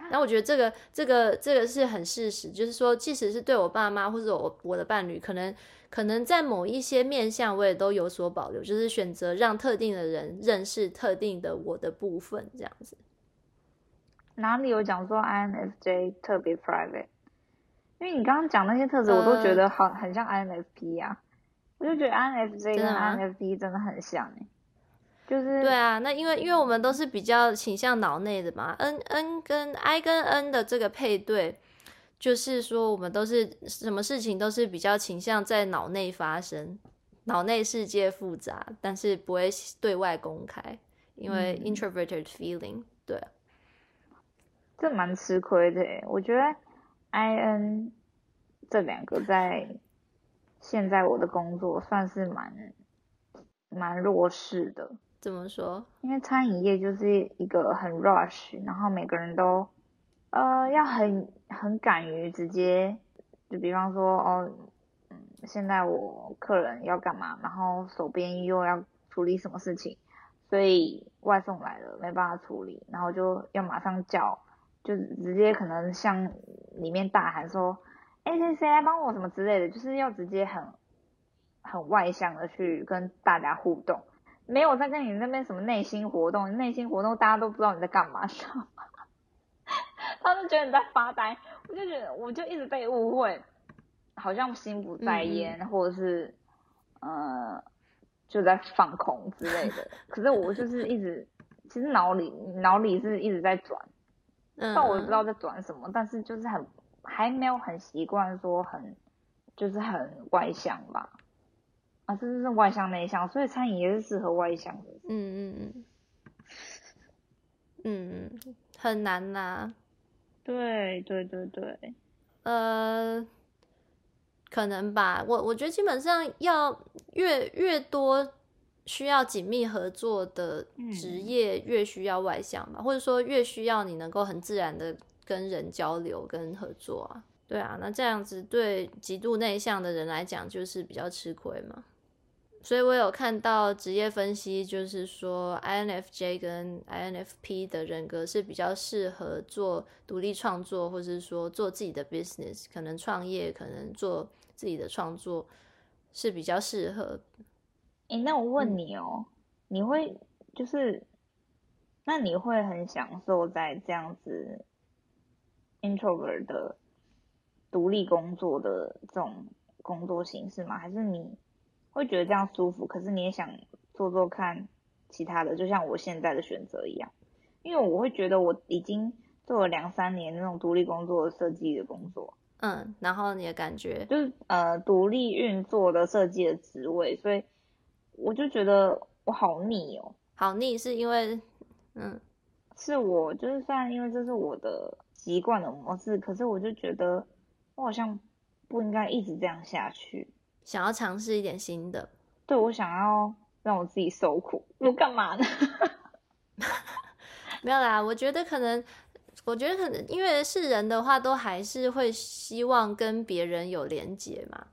那我觉得这个这个这个是很事实，就是说，即使是对我爸妈或者我我的伴侣，可能可能在某一些面向，我也都有所保留，就是选择让特定的人认识特定的我的部分，这样子。哪里有讲说 INFJ 特别 private？因为你刚刚讲那些特质，我都觉得好很像 INFP 呀，我就觉得 INFJ 跟 INFP 真的很像哎。就是对啊，那因为因为我们都是比较倾向脑内的嘛，N N 跟 I 跟 N 的这个配对，就是说我们都是什么事情都是比较倾向在脑内发生，脑内世界复杂，但是不会对外公开，因为 introverted feeling，对，这蛮吃亏的。我觉得 I N 这两个在现在我的工作算是蛮蛮弱势的。怎么说？因为餐饮业就是一个很 rush，然后每个人都，呃，要很很敢于直接，就比方说，哦，嗯，现在我客人要干嘛，然后手边又要处理什么事情，所以外送来了没办法处理，然后就要马上叫，就直接可能向里面大喊说，哎，谁谁来帮我什么之类的，就是要直接很很外向的去跟大家互动。没有在跟你那边什么内心活动，内心活动大家都不知道你在干嘛，知道吗？他们觉得你在发呆，我就觉得我就一直被误会，好像心不在焉，或者是呃就在放空之类的。可是我就是一直，其实脑里脑里是一直在转，但我也不知道在转什么，但是就是很还没有很习惯说很就是很外向吧。啊，这是外向内向，所以餐饮也是适合外向的。嗯嗯嗯，嗯 嗯，很难呐。对对对对，呃，可能吧。我我觉得基本上要越越多需要紧密合作的职业，越需要外向吧，或者说越需要你能够很自然的跟人交流跟合作啊。对啊，那这样子对极度内向的人来讲，就是比较吃亏嘛。所以我有看到职业分析，就是说 INFJ 跟 INFP 的人格是比较适合做独立创作，或者是说做自己的 business，可能创业，可能做自己的创作是比较适合。哎，那我问你哦，你会就是，那你会很享受在这样子 introvert 的独立工作的这种工作形式吗？还是你？会觉得这样舒服，可是你也想做做看其他的，就像我现在的选择一样，因为我会觉得我已经做了两三年那种独立工作设计的工作。嗯，然后你的感觉就是呃独立运作的设计的职位，所以我就觉得我好腻哦，好腻是因为嗯，是我就是虽然因为这是我的习惯的模式，可是我就觉得我好像不应该一直这样下去，想要尝试一点新的。对我想要让我自己受苦，我干嘛呢？没有啦，我觉得可能。我觉得可能因为是人的话，都还是会希望跟别人有连接嘛。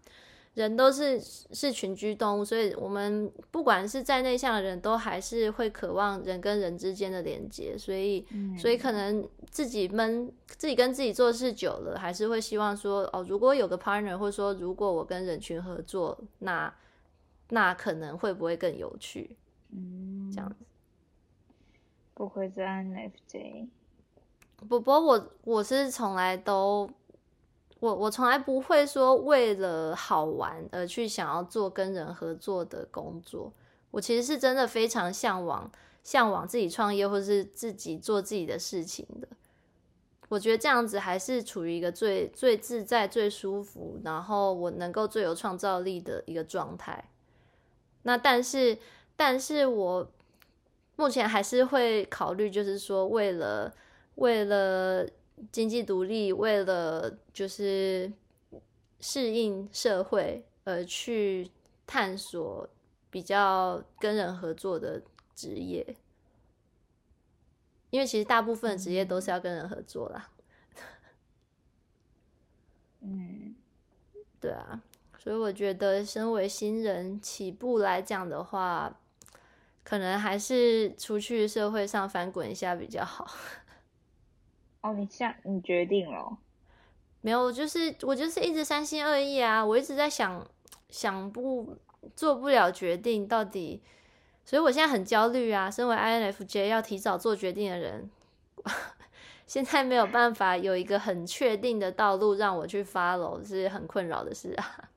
人都是是群居动物，所以我们不管是在内向的人，都还是会渴望人跟人之间的连接。所以，所以可能自己闷，自己跟自己做事久了，还是会希望说，哦，如果有个 partner，或者说如果我跟人群合作，那那可能会不会更有趣？嗯，这样子。不会是 NFJ。不，不过我我是从来都，我我从来不会说为了好玩而去想要做跟人合作的工作。我其实是真的非常向往向往自己创业或是自己做自己的事情的。我觉得这样子还是处于一个最最自在、最舒服，然后我能够最有创造力的一个状态。那但是，但是我目前还是会考虑，就是说为了。为了经济独立，为了就是适应社会而去探索比较跟人合作的职业，因为其实大部分职业都是要跟人合作啦。嗯，对啊，所以我觉得身为新人起步来讲的话，可能还是出去社会上翻滚一下比较好。哦，你下你决定了？没有，我就是我就是一直三心二意啊！我一直在想想不做不了决定，到底，所以我现在很焦虑啊！身为 INFJ 要提早做决定的人，现在没有办法有一个很确定的道路让我去 follow，是很困扰的事啊。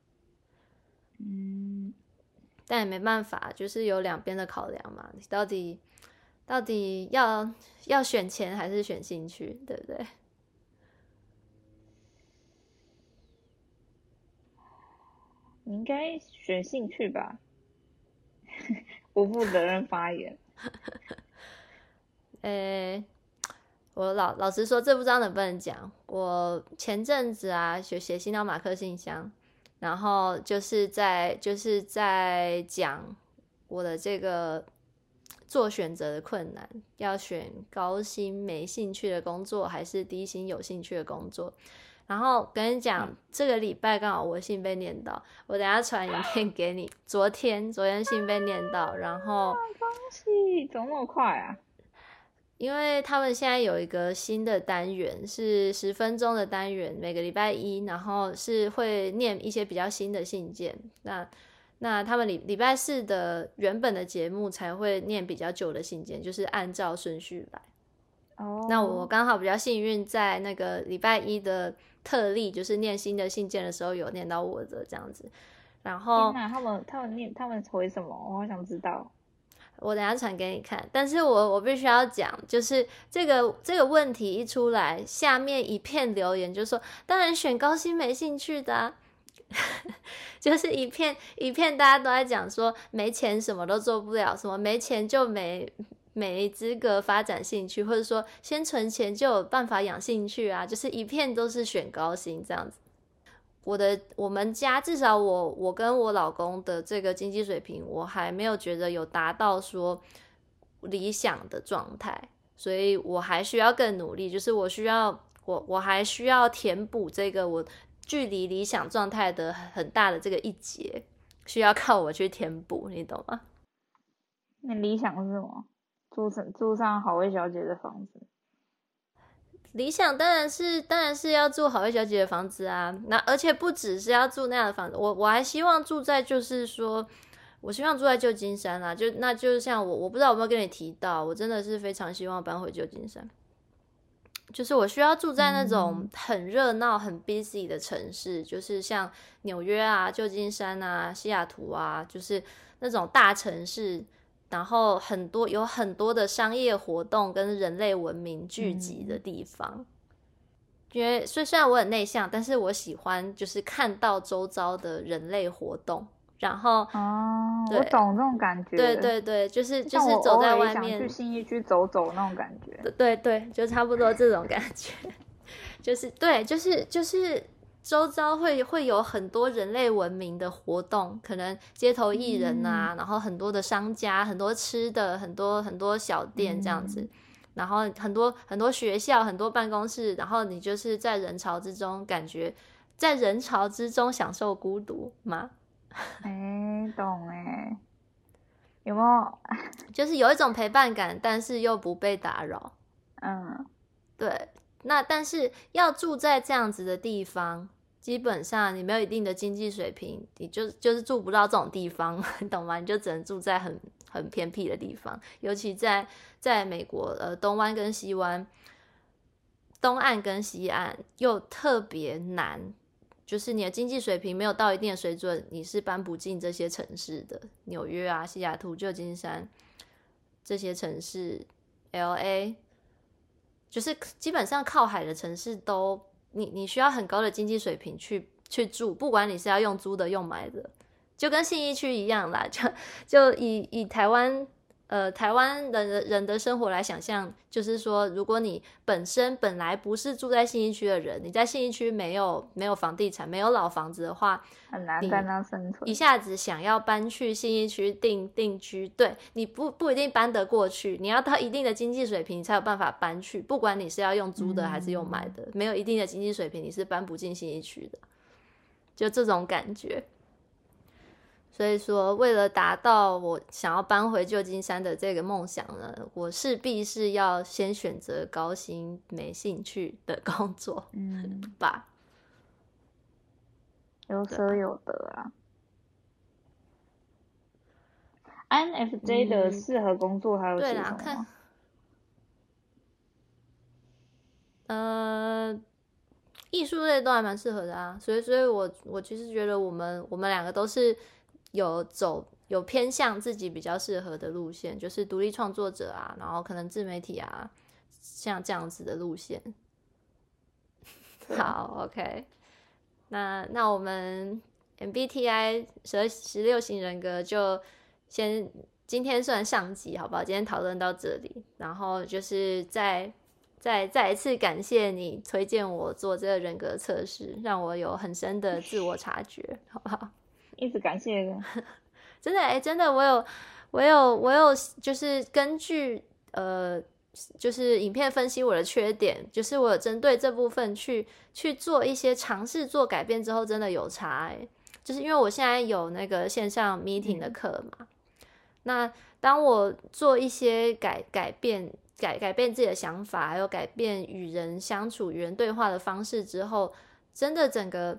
嗯，但也没办法，就是有两边的考量嘛。你到底？到底要要选钱还是选兴趣，对不对？你应该选兴趣吧？不负责任发言。呃，我老老实说，这不知道能不能讲。我前阵子啊，写写信到马克信箱，然后就是在就是在讲我的这个。做选择的困难，要选高薪没兴趣的工作，还是低薪有兴趣的工作？然后跟你讲，这个礼拜刚好我信被念到，我等下传影片给你。昨天，昨天信被念到，然后恭喜，怎么那么快啊？因为他们现在有一个新的单元，是十分钟的单元，每个礼拜一，然后是会念一些比较新的信件。那那他们礼礼拜四的原本的节目才会念比较久的信件，就是按照顺序来。哦，那我刚好比较幸运，在那个礼拜一的特例，就是念新的信件的时候，有念到我的这样子。然后，那他们他们念他们回什么？我好想知道。我等下传给你看。但是我我必须要讲，就是这个这个问题一出来，下面一片留言就说，当然选高薪没兴趣的。就是一片一片，大家都在讲说没钱什么都做不了，什么没钱就没没资格发展兴趣，或者说先存钱就有办法养兴趣啊，就是一片都是选高薪这样子。我的我们家至少我我跟我老公的这个经济水平，我还没有觉得有达到说理想的状态，所以我还需要更努力，就是我需要我我还需要填补这个我。距离理想状态的很大的这个一截，需要靠我去填补，你懂吗？那理想是什么？住上住上好味小姐的房子。理想当然是当然是要住好味小姐的房子啊！那而且不只是要住那样的房子，我我还希望住在就是说，我希望住在旧金山啊！就那就是像我，我不知道有没有跟你提到，我真的是非常希望搬回旧金山。就是我需要住在那种很热闹、很 busy 的城市，就是像纽约啊、旧金山啊、西雅图啊，就是那种大城市。然后很多有很多的商业活动跟人类文明聚集的地方。因为虽虽然我很内向，但是我喜欢就是看到周遭的人类活动。然后哦，我懂这种感觉。对对对，就是就是走在外面去新一区走走那种感觉。对对，就差不多这种感觉。就是对，就是就是周遭会会有很多人类文明的活动，可能街头艺人啊，然后很多的商家，很多吃的，很多很多小店这样子，然后很多很多学校，很多办公室，然后你就是在人潮之中，感觉在人潮之中享受孤独吗？哎，懂哎，有没有？就是有一种陪伴感，但是又不被打扰。嗯，对。那但是要住在这样子的地方，基本上你没有一定的经济水平，你就就是住不到这种地方，你 懂吗？你就只能住在很很偏僻的地方，尤其在在美国，呃，东湾跟西湾，东岸跟西岸又特别难。就是你的经济水平没有到一定的水准，你是搬不进这些城市的。纽约啊、西雅图、旧金山这些城市，L A，就是基本上靠海的城市都，你你需要很高的经济水平去去住，不管你是要用租的、用买的，就跟信义区一样啦。就就以以台湾。呃，台湾人人的生活来想象，就是说，如果你本身本来不是住在信义区的人，你在信义区没有没有房地产，没有老房子的话，很难在那生存。一下子想要搬去信义区定定居，对，你不不一定搬得过去，你要到一定的经济水平，你才有办法搬去。不管你是要用租的还是用买的，没有一定的经济水平，你是搬不进信义区的。就这种感觉。所以说，为了达到我想要搬回旧金山的这个梦想呢，我势必是要先选择高薪、没兴趣的工作，嗯 吧？有舍有得啊。INFJ 的适合工作还有什么？呃，艺术类都还蛮适合的啊。所以，所以我我其实觉得我们我们两个都是。有走有偏向自己比较适合的路线，就是独立创作者啊，然后可能自媒体啊，像这样子的路线。好，OK，那那我们 MBTI 十十六型人格就先今天算上集，好不好？今天讨论到这里，然后就是再再再一次感谢你推荐我做这个人格测试，让我有很深的自我察觉，好不好？一直感谢，真的哎，真的，我有，我有，我有，就是根据呃，就是影片分析我的缺点，就是我有针对这部分去去做一些尝试做改变之后，真的有差哎，就是因为我现在有那个线上 meeting 的课嘛，那当我做一些改改变改改变自己的想法，还有改变与人相处、与人对话的方式之后，真的整个。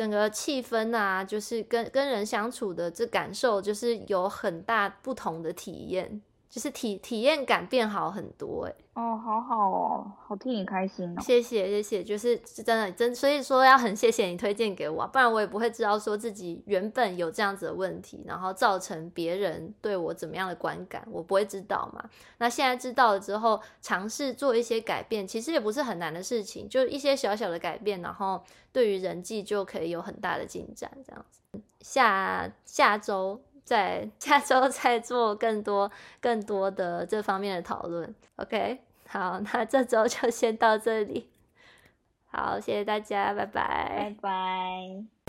整个气氛啊，就是跟跟人相处的这感受，就是有很大不同的体验，就是体体验感变好很多，哎。哦，好好哦，好替你开心哦！谢谢谢谢，就是是真的真，所以说要很谢谢你推荐给我，不然我也不会知道说自己原本有这样子的问题，然后造成别人对我怎么样的观感，我不会知道嘛。那现在知道了之后，尝试做一些改变，其实也不是很难的事情，就一些小小的改变，然后对于人际就可以有很大的进展，这样子。下下周。在下周再做更多更多的这方面的讨论，OK？好，那这周就先到这里。好，谢谢大家，拜拜，拜拜。